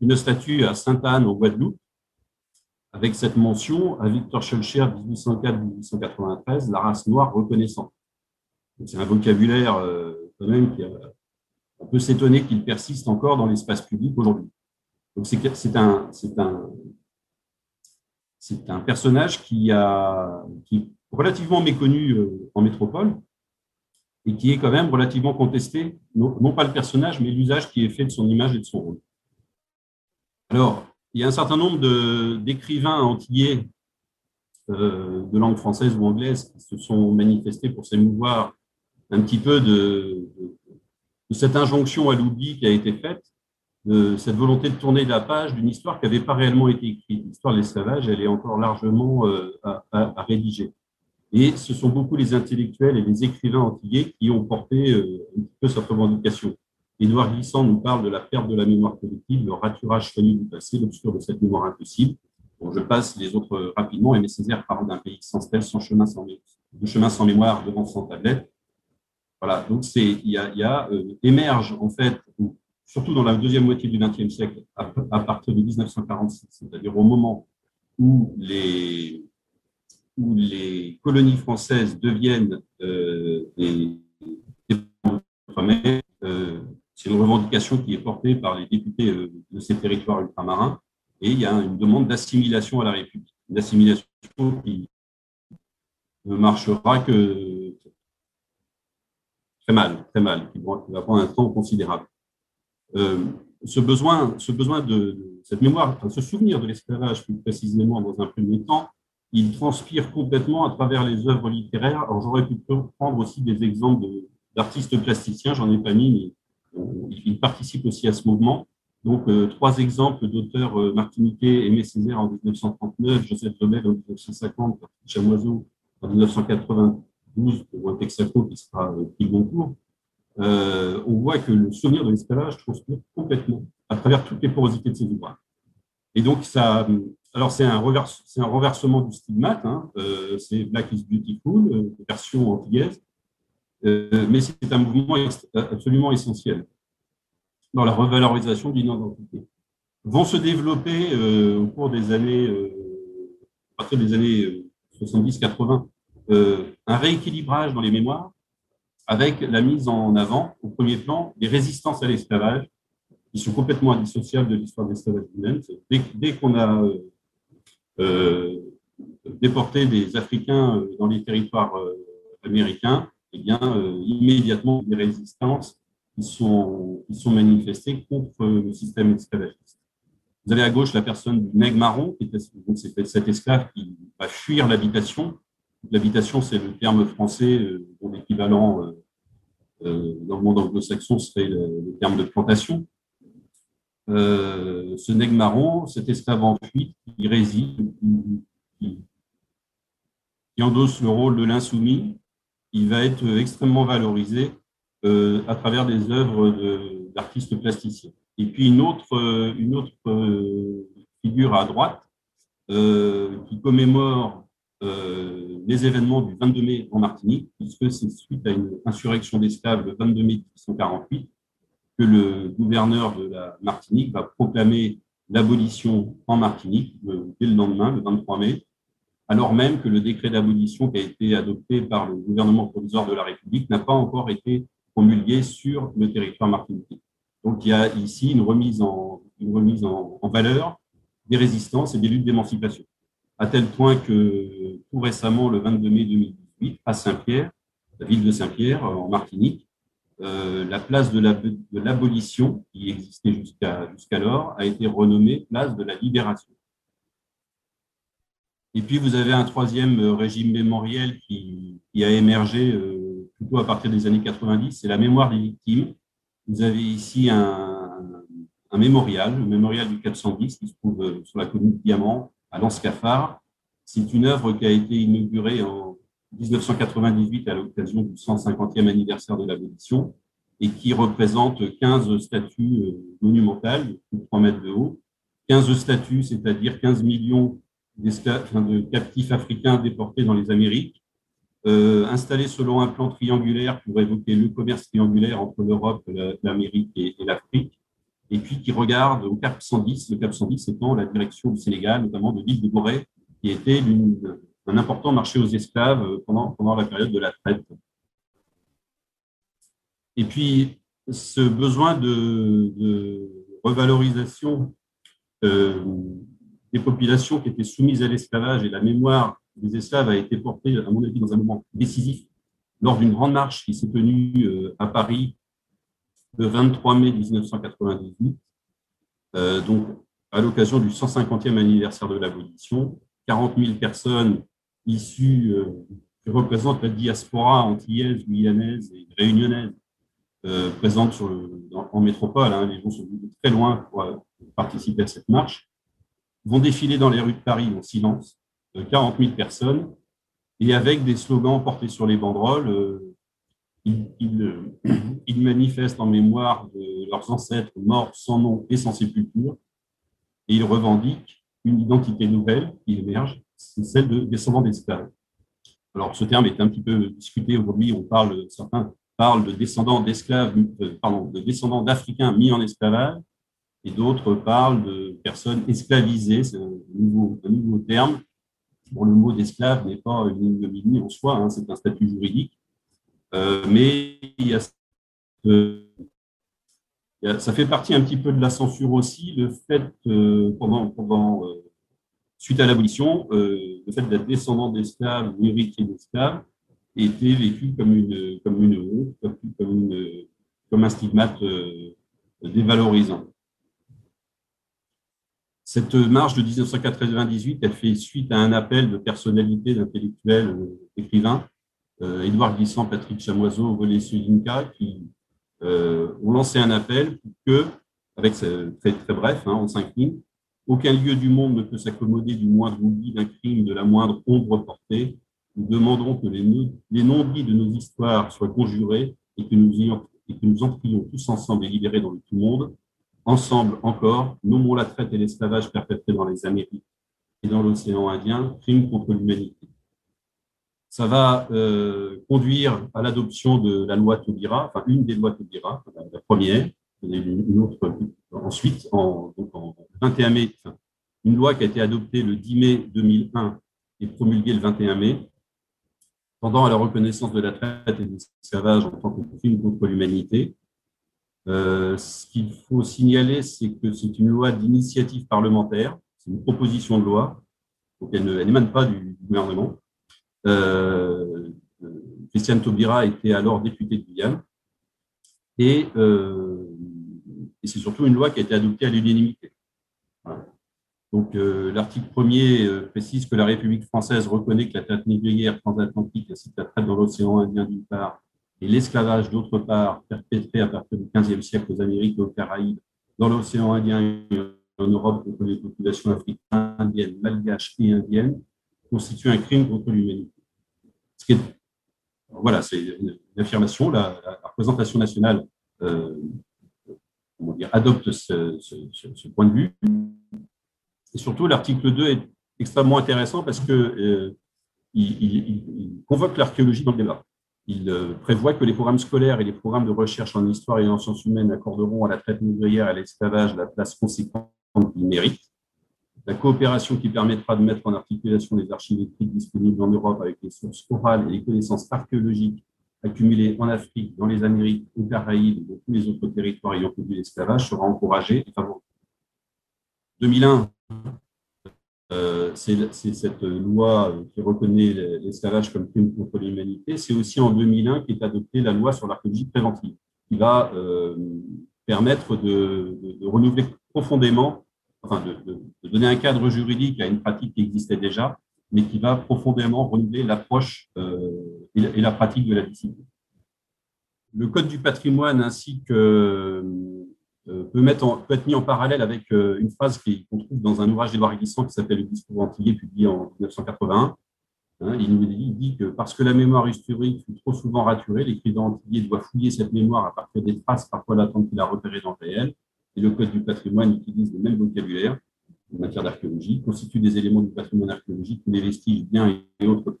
une statue à Sainte-Anne, en Guadeloupe, avec cette mention à Victor Schulcher, 1804-1893, la race noire reconnaissante. C'est un vocabulaire euh, quand même qui a, on peut s'étonner qu'il persiste encore dans l'espace public aujourd'hui. Donc c'est un, personnage qui, est relativement méconnu euh, en métropole et qui est quand même relativement contesté, non, pas le personnage, mais l'usage qui est fait de son image et de son rôle. Alors, il y a un certain nombre d'écrivains antillais euh, de langue française ou anglaise qui se sont manifestés pour s'émouvoir un petit peu de cette injonction à l'oubli qui a été faite de cette volonté de tourner la page d'une histoire qui n'avait pas réellement été écrite. L'histoire de l'esclavage, elle est encore largement euh, à, rédiger. Et ce sont beaucoup les intellectuels et les écrivains antillais qui ont porté euh, un petit peu cette revendication. Édouard Glissant nous parle de la perte de la mémoire collective, le raturage connu du passé, l'obscur de cette mémoire impossible. Bon, je passe les autres rapidement. Aimé Césaire parle d'un pays sans stèle, sans chemin, sans, de chemin sans mémoire, devant sans tablette. Donc il y a, euh, émerge en fait, surtout dans la deuxième moitié du XXe siècle, à, partir de 1946, c'est-à-dire au moment où les, où les colonies françaises deviennent euh, des, des euh, c'est une revendication qui est portée par les députés euh, de ces territoires ultramarins, et il y a une demande d'assimilation à la République, une assimilation qui ne marchera que très mal, très mal, qui va prendre un temps considérable. Euh, ce besoin, ce besoin de, cette mémoire, ce souvenir de l'esclavage plus précisément dans un premier temps, il transpire complètement à travers les œuvres littéraires. Alors j'aurais pu prendre aussi des exemples d'artistes plasticiens, j'en ai pas mis, mais ils participent aussi à ce mouvement. Donc euh, trois exemples d'auteurs euh, martiniquais, Aimé Césaire en 1939, Joseph Lebel en 1950, Chamoiseau en 1992 pour Texaco qui sera pris Goncourt. Euh, on voit que le souvenir de l'esclavage transpire complètement à travers toutes les porosités de ces ouvrages. Et donc, ça, alors c'est un, un, renversement du stigmate, hein, euh, c'est Black is Beautiful, euh, version antillaise, mais c'est un mouvement absolument essentiel dans la revalorisation d'une identité. Vont se développer au cours des années, à partir des années 70-80, un rééquilibrage dans les mémoires avec la mise en avant, au premier plan, des résistances à l'esclavage, qui sont complètement indissociables de l'histoire de l'esclavage humain. Dès, qu'on a euh, euh, déporté des Africains euh, dans les territoires américains, eh bien, immédiatement, des résistances qui sont manifestées contre le système esclavagiste. Vous avez à gauche la personne du nègre marron, qui était cet esclave qui va fuir l'habitation L'habitation, c'est le terme français euh, dont l'équivalent euh, euh, dans le monde anglo-saxon serait le, terme de plantation. ce nègre marron, cet esclave en fuite, qui réside, qui, endosse le rôle de l'insoumis, il va être extrêmement valorisé à travers des œuvres d'artistes plasticiens. Et puis une autre, une autre figure à droite qui commémore euh, les événements du 22 mai en Martinique, puisque c'est suite à une insurrection d'esclaves le 22 mai 1848 que le gouverneur de la Martinique va proclamer l'abolition en Martinique dès le lendemain, le 23 mai, alors même que le décret d'abolition qui a été adopté par le gouvernement provisoire de la République n'a pas encore été promulgué sur le territoire martiniquais. Donc il y a ici une remise en valeur des résistances et des luttes d'émancipation à tel point que tout récemment, le 22 mai 2018, à Saint-Pierre, la ville de Saint-Pierre, en Martinique, euh, la place de l'abolition, qui existait jusqu'alors, a été renommée place de la libération. Et puis, vous avez un troisième régime mémoriel qui, a émergé euh, plutôt à partir des années 90, c'est la mémoire des victimes. Vous avez ici un, un mémorial, le mémorial du 410, qui se trouve sur la commune de Diamant, à. C'est une œuvre qui a été inaugurée en 1998 à l'occasion du 150e anniversaire de l'abolition et qui représente 15 statues monumentales de 3 mètres de haut, 15 statues, c'est-à-dire 15 millions de captifs africains déportés dans les Amériques, euh, installés selon un plan triangulaire pour évoquer le commerce triangulaire entre l'Europe, l'Amérique et, l'Afrique, et puis qui regarde au Cap 110, le Cap 110 étant la direction du Sénégal, notamment de l'île de Gorée, qui était un important marché aux esclaves pendant, pendant la période de la traite. Et puis, ce besoin de, de revalorisation euh, des populations qui étaient soumises à l'esclavage et la mémoire des esclaves a été portée, à mon avis, dans un moment décisif lors d'une grande marche qui s'est tenue euh, à Paris le 23 mai 1998, euh, donc à l'occasion du 150e anniversaire de l'abolition. 40 000 personnes issues, qui représentent la diaspora antillaise, guyanaise et réunionnaise, présentes sur en métropole. Hein. les gens sont venus très loin pour participer à cette marche, vont défiler dans les rues de Paris en silence, 40 000 personnes, et avec des slogans portés sur les banderoles, ils, manifestent en mémoire de leurs ancêtres morts sans nom et sans sépulture, et ils revendiquent une identité nouvelle qui émerge, c'est celle de descendants d'esclaves. Alors, ce terme est un petit peu discuté aujourd'hui. On parle, certains parlent de descendants d'esclaves, euh, pardon, de descendants d'Africains mis en esclavage et d'autres parlent de personnes esclavisées, c'est un nouveau, terme. Le mot d'esclave n'est pas une ignominie en soi, hein, c'est un statut juridique, mais il y a, ça fait partie un petit peu de la censure aussi, le fait, euh, pendant, euh, suite à l'abolition, le fait d'être descendant d'esclaves ou héritier d'esclaves était vécu comme une, comme une honte, comme, comme un stigmate dévalorisant. Cette marche de 1998, elle fait suite à un appel de personnalités, d'intellectuels, euh, d'écrivains, euh, Édouard Glissant, Patrick Chamoiseau, Volé Sulinka, qui euh, ont lancé un appel pour que, avec très, très bref, hein, en cinq aucun lieu du monde ne peut s'accommoder du moindre oubli d'un crime, de la moindre ombre portée. Nous demandons que les, les non-dits de nos histoires soient conjurés et que nous, et que nous entrions tous ensemble et libérés dans le tout monde Ensemble encore, nommons la traite et l'esclavage perpétrés dans les Amériques et dans l'océan Indien, crime contre l'humanité. Ça va euh, conduire à l'adoption de la loi Taubira, enfin une des lois Taubira, la première, une autre ensuite, en, 21 mai, une loi qui a été adoptée le 10 mai 2001 et promulguée le 21 mai, tendant à la reconnaissance de la traite et de l'esclavage en tant que crime contre l'humanité, euh, ce qu'il faut signaler, c'est que c'est une loi d'initiative parlementaire, c'est une proposition de loi, donc elle n'émane pas du, gouvernement. Euh, Christiane Taubira était alors députée de Guyane, et, euh, et c'est surtout une loi qui a été adoptée à l'unanimité. Donc, l'article 1er précise que la République française reconnaît que la traite négrière transatlantique ainsi que la traite dans l'océan Indien d'une part et l'esclavage, d'autre part, perpétré à partir du XVe siècle aux Amériques et aux Caraïbes, dans l'océan Indien et en Europe contre les populations africaines, indiennes, malgaches et indiennes, constitue un crime contre l'humanité. Voilà, c'est une, affirmation. La, représentation nationale euh, adopte ce, point de vue. Et surtout, l'article 2 est extrêmement intéressant parce qu'il euh, convoque l'archéologie dans le débat. Il euh, prévoit que les programmes scolaires et les programmes de recherche en histoire et en sciences humaines accorderont à la traite négrière et à l'esclavage la place conséquente qu'ils méritent. La coopération qui permettra de mettre en articulation les archives écrites disponibles en Europe avec les sources orales et les connaissances archéologiques accumulées en Afrique, dans les Amériques, aux Caraïbes et dans tous les autres territoires ayant connu l'esclavage sera encouragée et favorisée. 2001, euh, c'est cette loi qui reconnaît l'esclavage comme crime contre l'humanité. C'est aussi en 2001 qu'est adoptée la loi sur l'archéologie préventive, qui va euh, permettre de, renouveler profondément, enfin de, donner un cadre juridique à une pratique qui existait déjà, mais qui va profondément renouveler l'approche euh, et, la pratique de la discipline. Le Code du patrimoine ainsi que peut, mettre peut être mis en parallèle avec une phrase qu'on trouve dans un ouvrage d'Édouard Glissant qui s'appelle Le discours antillais, publié en 1981. Hein, il nous dit que parce que la mémoire historique fut trop souvent raturée, l'écrivain antillais doit fouiller cette mémoire à partir des traces parfois latentes qu'il a repérées dans le réel. Et le Code du patrimoine utilise le même vocabulaire en matière d'archéologie, constitue des éléments du patrimoine archéologique, les vestiges, biens et autres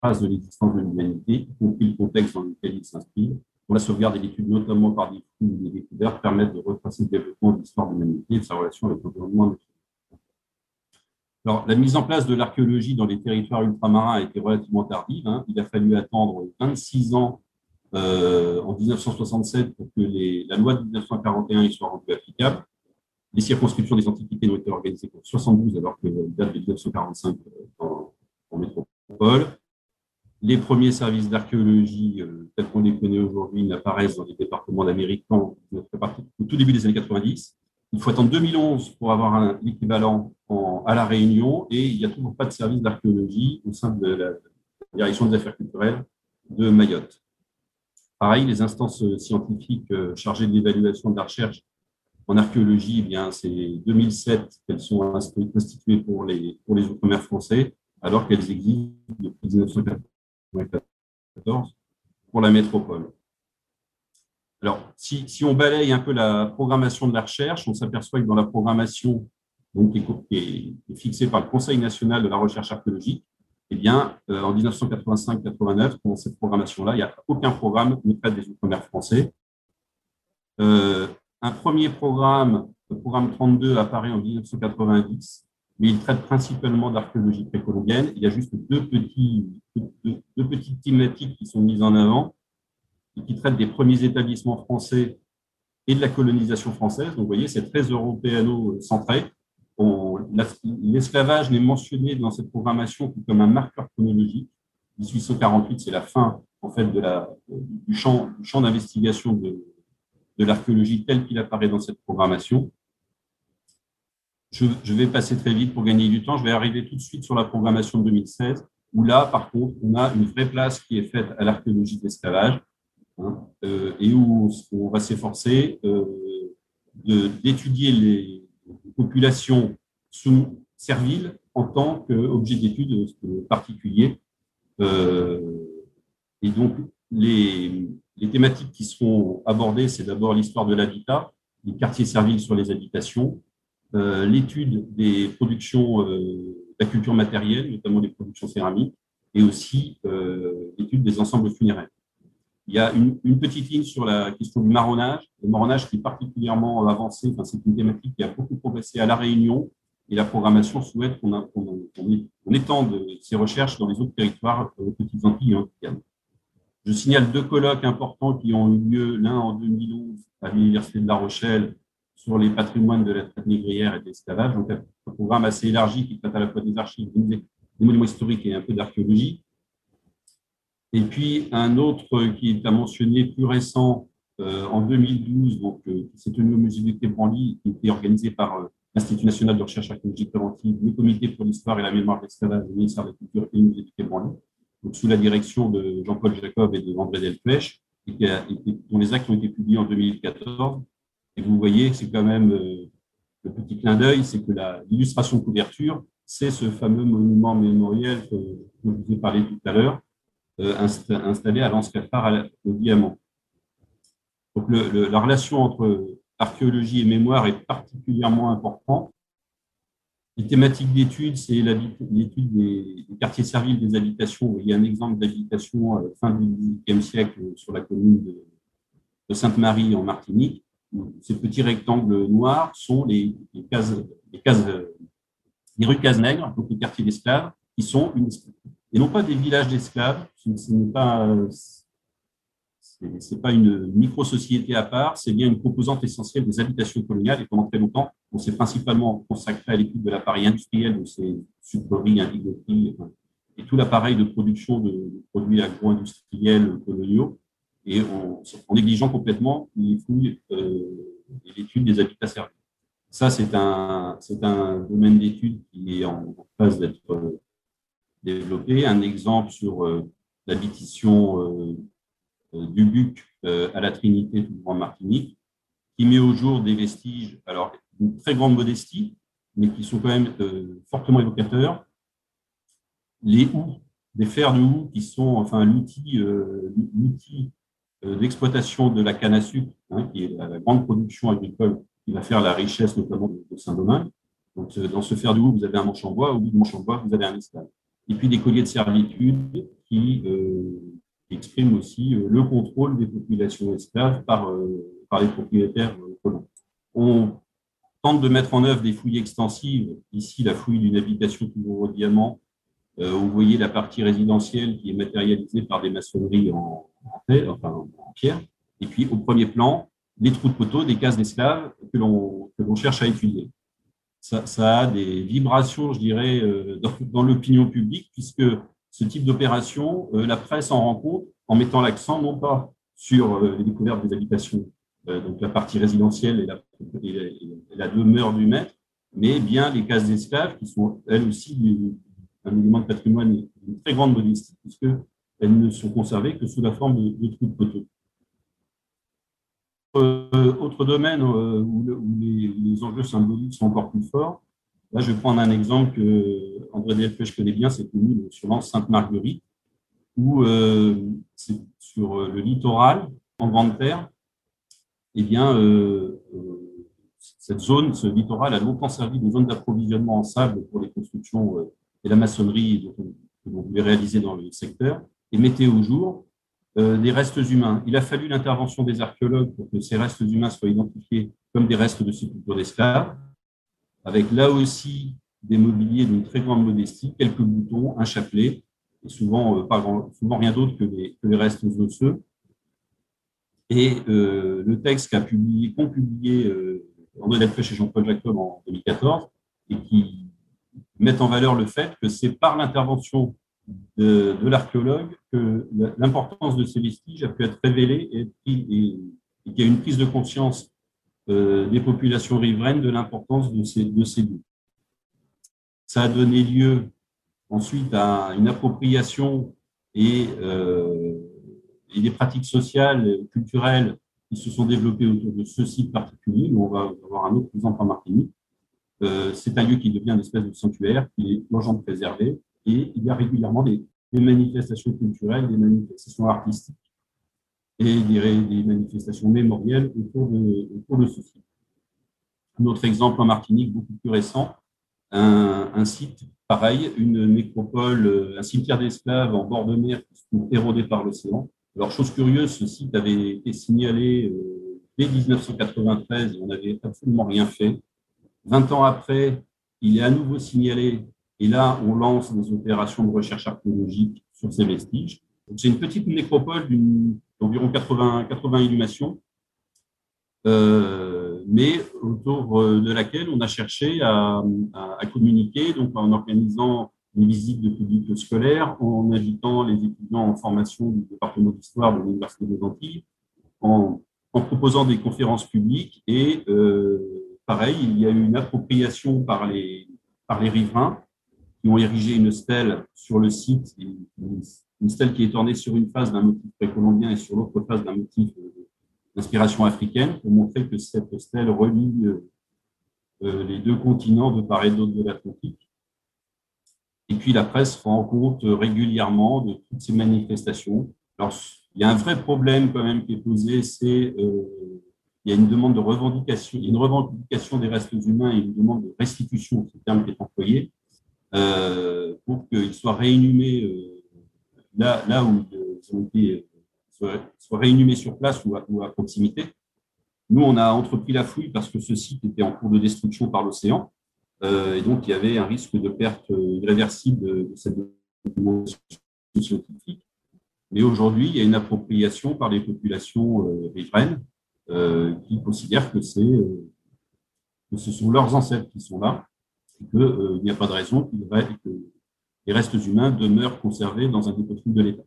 traces de l'existence de l'humanité, y compris le contexte dans lequel ils s'inscrivent. Pour la sauvegarde et l'étude, notamment par des fouilles et des découvertes, permettent de retracer le développement de l'histoire de l'humanité et de sa relation avec l'environnement alors, la mise en place de l'archéologie dans les territoires ultramarins a été relativement tardive. Hein. Il a fallu attendre 26 ans euh, en 1967 pour que la loi de 1941 soit rendue Les circonscriptions des antiquités n'ont été organisées qu'en 72, alors que date de 1945 euh, en, métropole. Les premiers services d'archéologie, euh, tels qu'on les connaît aujourd'hui, n'apparaissent dans les départements d'Amérique au tout début des années 90. Il faut attendre 2011 pour avoir un équivalent à La Réunion et il n'y a toujours pas de service d'archéologie au sein de la direction des affaires culturelles de Mayotte. Pareil, les instances scientifiques euh, chargées de l'évaluation de la recherche en archéologie, eh bien, c'est 2007 qu'elles sont constituées pour les, pour les Outre-mer français, alors qu'elles existent depuis 1994 pour la métropole. Alors, si, si, on balaye un peu la programmation de la recherche, on s'aperçoit que dans la programmation donc, qui, est, fixée par le Conseil national de la recherche archéologique, eh bien, euh, en 1985-89, dans cette programmation-là, il n'y a aucun programme qui traite des Outre-mer français. Euh, un premier programme, le programme 32, apparaît en 1990, mais il traite principalement d'archéologie précolombienne. Il y a juste deux, petites thématiques qui sont mises en avant qui traite des premiers établissements français et de la colonisation française. Donc, vous voyez, c'est très européano-centré. L'esclavage n'est mentionné dans cette programmation que comme un marqueur chronologique. 1848, c'est la fin en fait, du champ, champ d'investigation de, de l'archéologie tel qu'il apparaît dans cette programmation. Je, vais passer très vite pour gagner du temps. Je vais arriver tout de suite sur la programmation de 2016, où là, par contre, on a une vraie place qui est faite à l'archéologie de l'esclavage. Hein, euh, et où on va s'efforcer euh, d'étudier les populations sous serviles en tant qu'objet d'étude particulier. Euh, et donc, les, les, thématiques qui seront abordées, c'est d'abord l'histoire de l'habitat, les quartiers serviles sur les habitations, l'étude des productions de la culture matérielle, notamment des productions céramiques, et aussi l'étude des ensembles funéraires. Il y a une, petite ligne sur la question du marronnage. Le marronnage qui est particulièrement avancé, enfin, c'est une thématique qui a beaucoup progressé à La Réunion et la programmation souhaite qu'on étende ces recherches dans les autres territoires aux Petites Antilles Je signale deux colloques importants qui ont eu lieu, l'un en 2011 à l'Université de La Rochelle sur les patrimoines de la traite négrière et de l'esclavage, donc un programme assez élargi qui traite à la fois des archives, des monuments historiques et un peu d'archéologie. Et puis un autre qui est à mentionner plus récent euh, en 2012, donc euh, qui s'est tenu au musée du Quai Branly, qui était organisé par euh, l'Institut national de recherche archéologique préventive, le Comité pour l'histoire et la mémoire de l'esclavage, le ministère de la Culture et le musée du Quai Branly, donc sous la direction de Jean-Paul Jacob et de André Delpech, et qui a dont les actes ont été publiés en 2014. Et vous voyez, c'est quand même le petit clin d'œil, c'est que l'illustration de couverture, c'est ce fameux monument mémoriel que je vous ai parlé tout à l'heure, euh, installé à l'Anse au Diamant. Donc la relation entre archéologie et mémoire est particulièrement importante. Les thématiques d'études, c'est l'étude des, quartiers serviles des habitations. Il y a un exemple d'habitation euh, fin du XVIIIe siècle sur la commune de, Sainte-Marie en Martinique. Ces petits rectangles noirs sont les, cases, les, cases, les rues Casse-Nègre, donc les quartiers d'esclaves, qui sont une, et non pas des villages d'esclaves. Ce n'est pas, c'est pas une micro-société à part, c'est bien une composante essentielle des habitations coloniales. Et pendant très longtemps, on s'est principalement consacré à l'étude de l'appareil industriel, de ces sucreries, indigoteries, et tout l'appareil de production de produits agro-industriels coloniaux, et en, négligeant complètement les fouilles euh, et l'étude des habitats servis. Ça, c'est un, c'est domaine d'étude qui est en phase d'être développer un exemple sur euh, l'habitation euh, euh, du Buc à la Trinité, toujours en Martinique, qui met au jour des vestiges, alors d'une très grande modestie, mais qui sont quand même fortement évocateurs. Les houes, des fers de houe qui sont enfin l'outil d'exploitation de la canne à sucre, hein, qui est la, grande production agricole qui va faire la richesse notamment de Saint-Domingue. Donc, dans ce fer de houe, vous avez un manche en bois, au bout du manche en bois, vous avez un esclave et puis des colliers de servitude qui euh, expriment aussi euh, le contrôle des populations esclaves par, euh, par les propriétaires colons. On tente de mettre en œuvre des fouilles extensives. Ici, la fouille d'une habitation toujours au diamant. vous voyez la partie résidentielle qui est matérialisée par des maçonneries en, en pierre. Et puis, au premier plan, les trous de poteaux, des cases d'esclaves que l'on cherche à étudier ça, a des vibrations, je dirais, euh, dans, l'opinion publique, puisque ce type d'opération, euh, la presse en rend compte en mettant l'accent non pas sur euh, les découvertes des habitations, donc la partie résidentielle et la, demeure du maître, mais bien les cases d'esclaves qui sont elles aussi un élément de patrimoine d'une très grande modestie, puisqu'elles ne sont conservées que sous la forme de, trous de poteaux. Euh, autre domaine euh, où, les, enjeux symboliques sont encore plus forts, là je vais prendre un exemple que André Delpech connaît bien, c'est sur l'anse Sainte-Marguerite, où euh, sur le littoral, en Grande Terre, eh bien, cette zone, ce littoral a longtemps servi de zone d'approvisionnement en sable pour les constructions et la maçonnerie que l'on pouvait réaliser dans le secteur, et mettait au jour euh, des restes humains. Il a fallu l'intervention des archéologues pour que ces restes humains soient identifiés comme des restes de sépulture d'esclaves, avec là aussi des mobiliers d'une très grande modestie, quelques boutons, un chapelet, et souvent, euh, pas souvent rien d'autre que, les, restes osseux. Et euh, le texte qu'a publié, qu'ont publié euh, André Delpech et Jean-Paul Jacob en 2014, et qui met en valeur le fait que c'est par l'intervention de, l'archéologue que l'importance de ces vestiges a pu être révélée et, qu'il y a une prise de conscience des populations riveraines de l'importance de ces, de ces. Ça a donné lieu ensuite à une appropriation et, euh, des pratiques sociales, culturelles qui se sont développées autour de ce site particulier. On va avoir un autre exemple en Martinique. Euh, c'est un lieu qui devient une espèce de sanctuaire, qui est urgent préservé, et il y a régulièrement des, manifestations culturelles, des manifestations artistiques et des, manifestations mémorielles autour de, autour de ce site. Un autre exemple en Martinique, beaucoup plus récent, un, site pareil, une nécropole, un cimetière d'esclaves en bord de mer qui se trouve érodé par l'océan. Alors, chose curieuse, ce site avait été signalé euh, dès 1993 et on n'avait absolument rien fait. 20 ans après, il est à nouveau signalé et là, on lance des opérations de recherche archéologique sur ces vestiges. C'est une petite nécropole d'environ 80, 80 inhumations, euh, mais autour euh, de laquelle on a cherché à, communiquer, donc en organisant des visites de publics scolaires, en invitant les étudiants en formation du département d'histoire de l'Université des Antilles, en, proposant des conférences publiques et euh, pareil, il y a eu une appropriation par les, par les riverains qui ont érigé une stèle sur le site, une stèle qui est ornée sur une face d'un motif précolombien et sur l'autre face d'un motif euh, d'inspiration africaine, pour montrer que cette stèle relie euh, euh, les deux continents de part et d'autre de l'Atlantique. Et puis la presse rend compte régulièrement de toutes ces manifestations. Alors, il y a un vrai problème quand même qui est posé, c'est il y a une demande de revendication, une revendication des restes humains et une demande de restitution, c'est le terme qui est employé, euh, pour qu'ils soient réinhumés euh, là, là où ils ont été, euh, soient, réinhumés sur place ou à, proximité. Nous, on a entrepris la fouille parce que ce site était en cours de destruction par l'océan. et donc, il y avait un risque de perte irréversible de, cette documentation scientifique. Mais aujourd'hui, il y a une appropriation par les populations riveraines qui considèrent que, que ce sont leurs ancêtres qui sont là qu'il euh, n'y a pas de raison que les restes humains demeurent conservés dans un dépôt de l'État.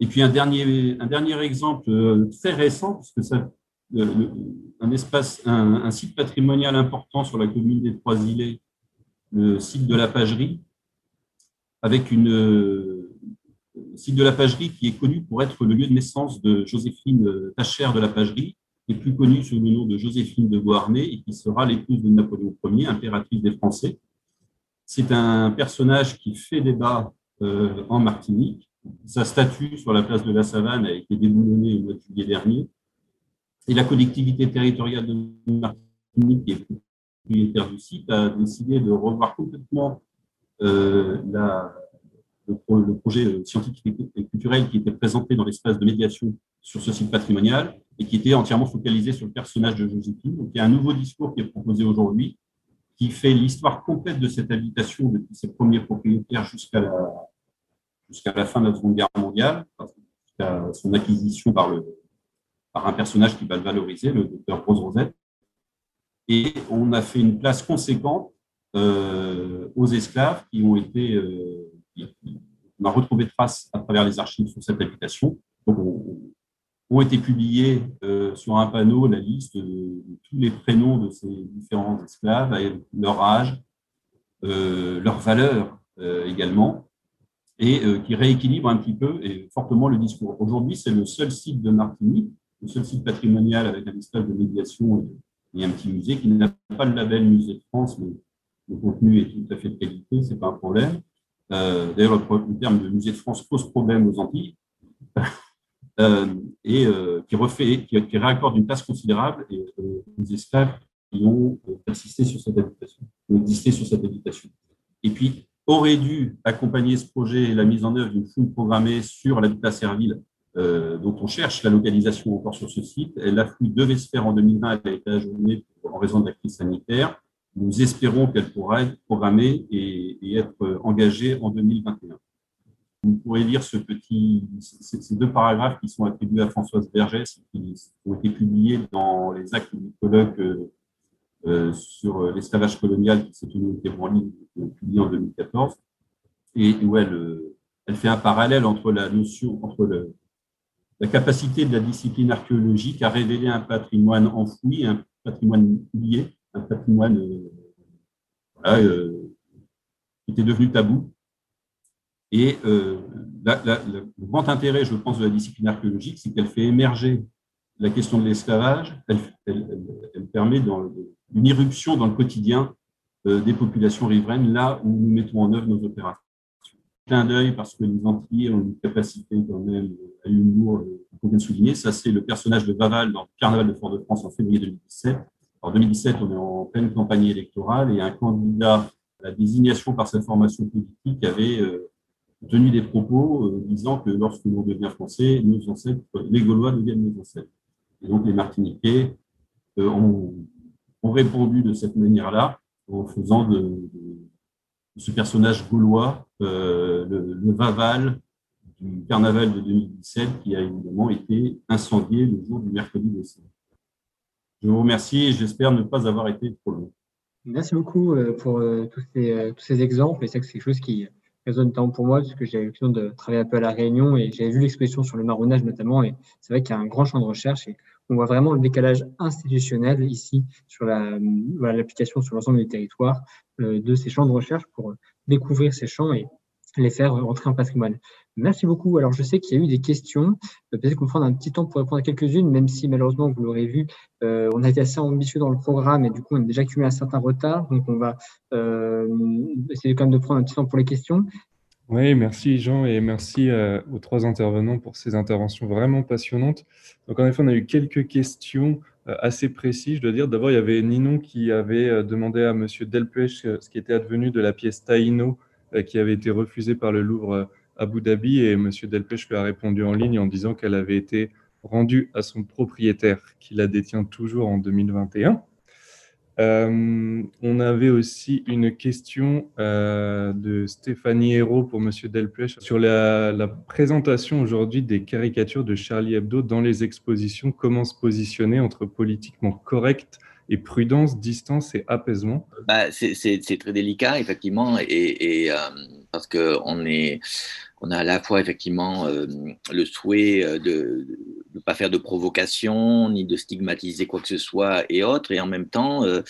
Et puis un dernier, un dernier exemple euh, très récent, puisque ça, euh, un, espace, un, site patrimonial important sur la commune des Trois-Îlets, le site de la Pagerie, avec une site de la Pagerie qui est connu pour être le lieu de naissance de Joséphine Tacher de la Pagerie, qui plus connue sous le nom de Joséphine de Beauharnais et qui sera l'épouse de Napoléon Ier, impératrice des Français. C'est un personnage qui fait débat euh, en Martinique. Sa statue sur la place de la Savane a été déboulonnée au mois de juillet dernier. Et la collectivité territoriale de Martinique, qui est propriétaire du site, a décidé de revoir complètement euh, le, projet scientifique et culturel qui était présenté dans l'espace de médiation sur ce site patrimonial et qui était entièrement focalisé sur le personnage de Joséphine. Donc, il y a un nouveau discours qui est proposé aujourd'hui qui fait l'histoire complète de cette habitation depuis ses premiers propriétaires jusqu'à la, jusqu'à la fin de la Seconde Guerre mondiale, jusqu'à son acquisition par, le, par un personnage qui va le valoriser, le docteur Rose Rosette. Et on a fait une place conséquente euh, aux esclaves qui ont été euh, on a retrouvé trace à travers les archives sur cette habitation. Donc, ont été publiés euh, sur un panneau la liste de, tous les prénoms de ces différents esclaves, leur âge, euh, leur valeur euh, également, et qui rééquilibre un petit peu et fortement le discours. Aujourd'hui, c'est le seul site de Martinique, le seul site patrimonial avec un espace de médiation et, un petit musée qui n'a pas le label Musée de France, mais le contenu est tout à fait de qualité, ce n'est pas un problème. Euh, d'ailleurs, le, terme de musée de France pose problème aux Antilles. Euh, et euh, qui, refait, qui, réaccorde une place considérable et les esclaves qui ont persisté sur cette habitation, ont existé sur cette habitation. Et puis, aurait dû accompagner ce projet la mise en œuvre d'une fouille programmée sur l'habitat servile dont on cherche la localisation encore sur ce site. La fouille devait se faire en 2020, elle a été ajournée en raison de la crise sanitaire. Nous espérons qu'elle pourra être programmée et, être engagée en 2021. Vous pourrez lire ces deux paragraphes qui sont attribués à Françoise Bergès, qui ont été publiés dans les actes du colloque euh, sur l'esclavage colonial qui s'est tenu au Témoigny, publié en 2014, et où elle, elle fait un parallèle entre la notion, entre la capacité de la discipline archéologique à révéler un patrimoine enfoui, un patrimoine oublié, un patrimoine euh, euh, qui était devenu tabou. Et euh, le grand intérêt, je pense, de la discipline archéologique, c'est qu'elle fait émerger la question de l'esclavage, elle, permet dans, une irruption dans le quotidien des populations riveraines, là où nous mettons en œuvre nos opérations. Clin d'œil, parce que les Antillais ont une capacité quand même à l'humour qu'on vient de souligner. Ça, c'est le personnage de Baval dans le Carnaval de Fort-de-France en février 2017. En 2017, on est en pleine campagne électorale et un candidat à la désignation par sa formation politique avait euh, tenu des propos euh, disant que lorsque l'on devient français, nos ancêtres, les Gaulois deviennent nos ancêtres. Et donc les Martiniquais euh, ont, répondu de cette manière-là en faisant de, ce personnage gaulois le, le, Vaval du carnaval de 2017 qui a évidemment été incendié le jour du mercredi décembre. Je vous remercie et j'espère ne pas avoir été trop long. Merci beaucoup euh, pour euh, tous ces, euh, tous ces exemples. Et c'est quelque chose qui résonne notamment pour moi, parce que j'ai eu l'occasion de travailler un peu à La Réunion et j'ai vu l'exposition sur le marronnage notamment. Et c'est vrai qu'il y a un grand champ de recherche et on voit vraiment le décalage institutionnel ici sur l'application la, sur l'ensemble du territoire de ces champs de recherche pour découvrir ces champs et les faire rentrer en patrimoine. Merci beaucoup. Alors, je sais qu'il y a eu des questions. Euh, peut-être qu'on prendre un petit temps pour répondre à quelques-unes, même si malheureusement, vous l'aurez vu, euh, on a été assez ambitieux dans le programme et du coup, on a déjà accumulé un certain retard. Donc, on va euh, essayer quand même de prendre un petit temps pour les questions. Oui, merci Jean et merci aux trois intervenants pour ces interventions vraiment passionnantes. Donc, en effet, on a eu quelques questions assez précises. Je dois dire, d'abord, il y avait Ninon qui avait demandé à Monsieur Delpech ce qui était advenu de la pièce Taïno qui avait été refusée par le Louvre Abu Dhabi et M. Delpech lui a répondu en ligne en disant qu'elle avait été rendue à son propriétaire qui la détient toujours en 2021. Euh, on avait aussi une question euh, de Stéphanie Hérault pour M. Delpech sur la, présentation aujourd'hui des caricatures de Charlie Hebdo dans les expositions. Comment se positionner entre politiquement correct et prudence, distance et apaisement. Bah, C'est très délicat, effectivement, et, euh, parce qu'on est, on a à la fois effectivement euh, le souhait euh, de, ne pas faire de provocation, ni de stigmatiser quoi que ce soit et autres. Et en même temps, euh,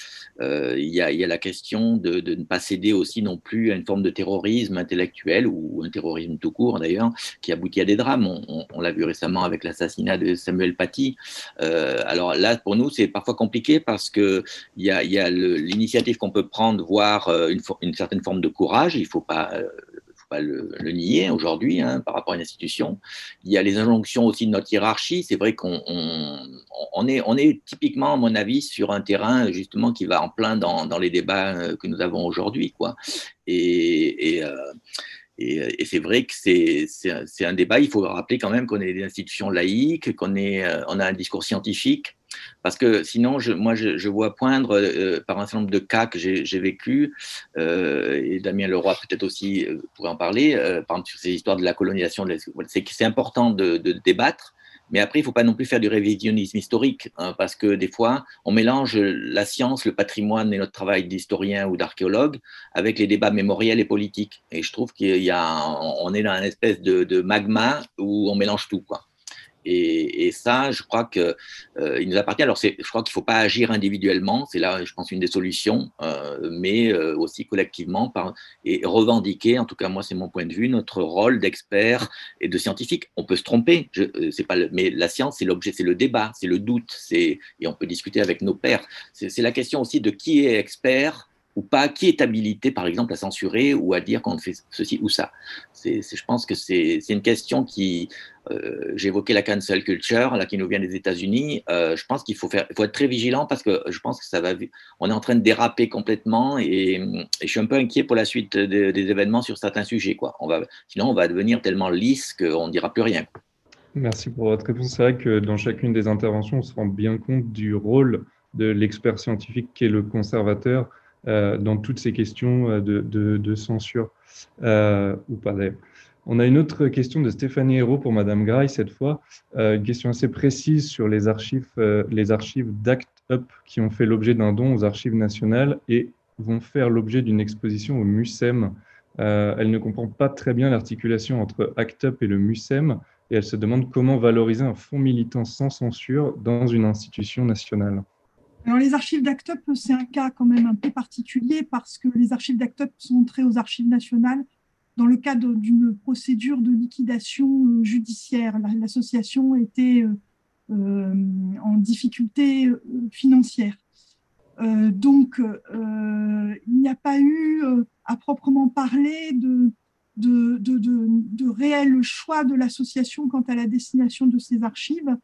il y, a, la question de, ne pas céder aussi non plus à une forme de terrorisme intellectuel ou un terrorisme tout court d'ailleurs, qui aboutit à des drames. On, l'a vu récemment avec l'assassinat de Samuel Paty. Alors là, pour nous, c'est parfois compliqué parce qu'il y a, y a l'initiative qu'on peut prendre, voire une, une, certaine forme de courage. Il ne faut pas le, nier aujourd'hui hein, par rapport à une institution. Il y a les injonctions aussi de notre hiérarchie. C'est vrai qu'on on, est, on est typiquement, à mon avis, sur un terrain justement qui va en plein dans, dans les débats euh, que nous avons aujourd'hui. Quoi. Et, et, euh, c'est vrai que c'est un débat. Il faut rappeler quand même qu'on est des institutions laïques, qu'on euh, on a un discours scientifique parce que sinon, moi, je, vois poindre euh, par un certain nombre de cas que j'ai vécu, euh, et Damien Leroy peut-être aussi euh, pourrait en parler, par exemple sur ces histoires de la colonisation. C'est important de, débattre, mais après, il ne faut pas non plus faire du révisionnisme historique, hein, parce que des fois, on mélange la science, le patrimoine et notre travail d'historien ou d'archéologue avec les débats mémoriels et politiques. Et je trouve qu'il est dans une espèce de, de magma où on mélange tout, quoi. Et, ça, je crois qu'il euh, nous appartient. Alors, je crois qu'il ne faut pas agir individuellement, c'est là, je pense, une des solutions, euh, mais euh, aussi collectivement et revendiquer, en tout cas, moi, c'est mon point de vue, notre rôle d'expert et de scientifique. On peut se tromper, je, c'est pas mais la science, c'est l'objet, c'est le débat, c'est le doute, et on peut discuter avec nos pairs. C'est la question aussi de qui est expert ou pas, qui est habilité, par exemple, à censurer ou à dire qu'on fait ceci ou ça. C'est, je pense que c'est, une question qui, euh, évoqué la cancel culture, là, qui nous vient des États-Unis. Euh, je pense qu'il faut, faut être très vigilant parce que je pense que ça va, on est en train de déraper complètement et, je suis un peu inquiet pour la suite des, événements sur certains sujets. Quoi. Sinon, on va devenir tellement lisse qu'on ne dira plus rien. Merci pour votre réponse. C'est vrai que dans chacune des interventions, on se rend bien compte du rôle de l'expert scientifique qui est le conservateur dans toutes ces questions euh, de, censure euh, ou pas d'ailleurs. On a une autre question de Stéphanie Hérault pour Madame Graille cette fois, une question assez précise sur les archives, les archives d'Act Up qui ont fait l'objet d'un don aux archives nationales et vont faire l'objet d'une exposition au MUSEM. elle ne comprend pas très bien l'articulation entre Act Up et le MUSEM et elle se demande comment valoriser un fonds militant sans censure dans une institution nationale. Alors, les archives d'ACTUP, c'est un cas quand même un peu particulier parce que les archives d'ACTUP sont entrées aux archives nationales dans le cadre d'une procédure de liquidation euh, judiciaire. L'association était euh, euh, en difficulté financière. donc, il n'y a pas eu à proprement parler de, de, de, de réel choix de l'association quant à la destination de ces archives.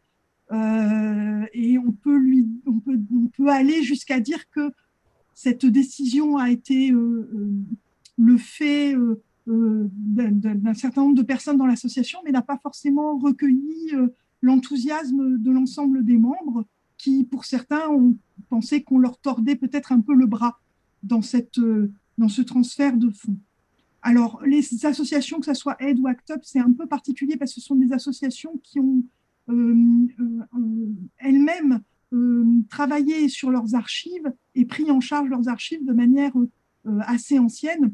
Euh, et on peut, lui, on peut, on peut aller jusqu'à dire que cette décision a été euh, euh, le fait d'un certain nombre de personnes dans l'association, mais n'a pas forcément recueilli l'enthousiasme de l'ensemble des membres qui, pour certains, ont pensé qu'on leur tordait peut-être un peu le bras dans, cette, dans ce transfert de fonds. Alors, les associations, que ce soit Aide ou ACT UP, c'est un peu particulier parce que ce sont des associations qui ont elles-mêmes euh, travaillé sur leurs archives et pris en charge leurs archives de manière assez ancienne.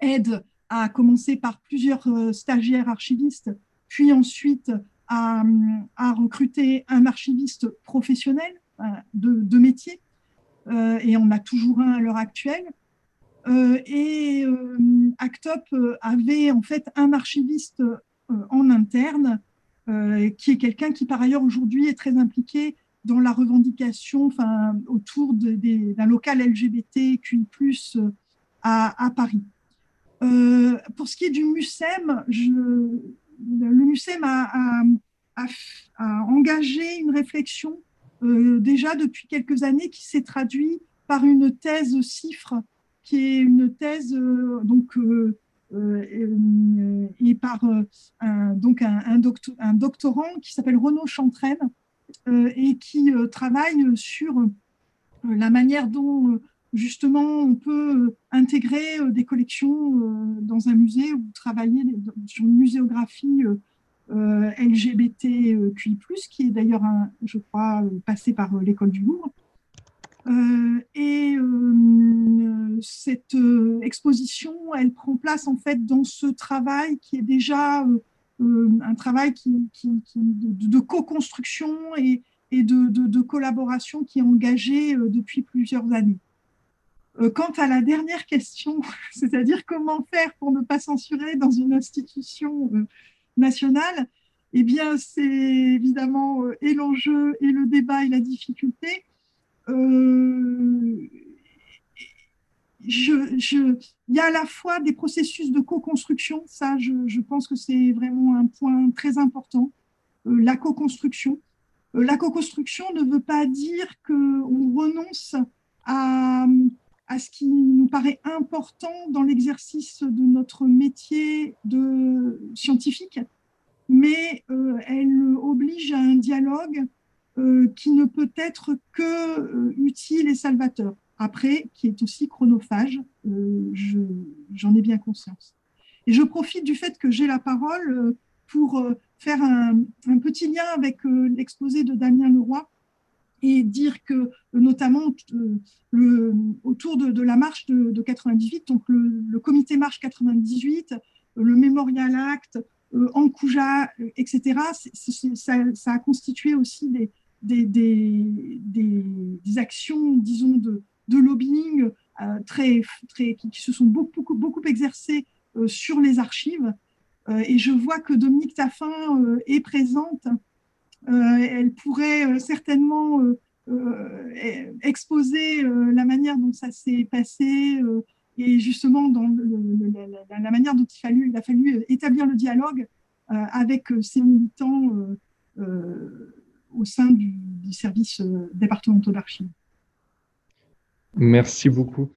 Aide à commencer par plusieurs stagiaires archivistes, puis ensuite à, recruter un archiviste professionnel de, métier, et on a toujours un à l'heure actuelle. et Actop avait en fait un archiviste en interne euh, qui est quelqu'un qui, par ailleurs, aujourd'hui est très impliqué dans la revendication enfin, autour d'un local LGBTQI+, euh, à, à Paris. Euh, pour ce qui est du MUSEM, le MUSEM a, engagé une réflexion déjà depuis quelques années qui s'est traduite par une thèse CIFRE, qui est une thèse donc, euh, euh, et, par euh, un, donc un, doctorant qui s'appelle Renaud Chantraine et qui travaille sur la manière dont justement on peut intégrer des collections dans un musée ou travailler sur une muséographie LGBTQI+, qui est d'ailleurs, je crois, passé par l'école du Louvre. Euh, et euh, cette euh, exposition, elle prend place en fait dans ce travail qui est déjà un travail de, co-construction et, de, collaboration qui est engagé depuis plusieurs années. Quant à la dernière question, c'est-à-dire comment faire pour ne pas censurer dans une institution nationale, eh bien, c'est évidemment et l'enjeu, et le débat, et la difficulté. Euh, il y a à la fois des processus de co-construction, ça, je, pense que c'est vraiment un point très important, euh, la co-construction. la co-construction ne veut pas dire qu'on renonce à, à ce qui nous paraît important dans l'exercice de notre métier de scientifique, mais euh, elle oblige à un dialogue euh, qui ne peut être que euh, utile et salvateur. Après, qui est aussi chronophage, j'en ai bien conscience. Et je profite du fait que j'ai la parole pour faire un, petit lien avec l'exposé de Damien Leroy et dire que notamment autour de, la marche de, 98, donc le, comité marche 98, le Memorial Act, euh, en Kouja, euh, etc., ça, a constitué aussi des, des, actions, disons, de, lobbying euh, très, très, qui, se sont beaucoup, beaucoup, beaucoup exercées sur les archives. et je vois que Dominique Taffin est présente. elle pourrait certainement exposer la manière dont ça s'est passé et justement dans la, manière dont il, fallu, il, a fallu établir le dialogue euh, avec euh, ces militants euh, au sein du, service départemental d'archives. Merci beaucoup.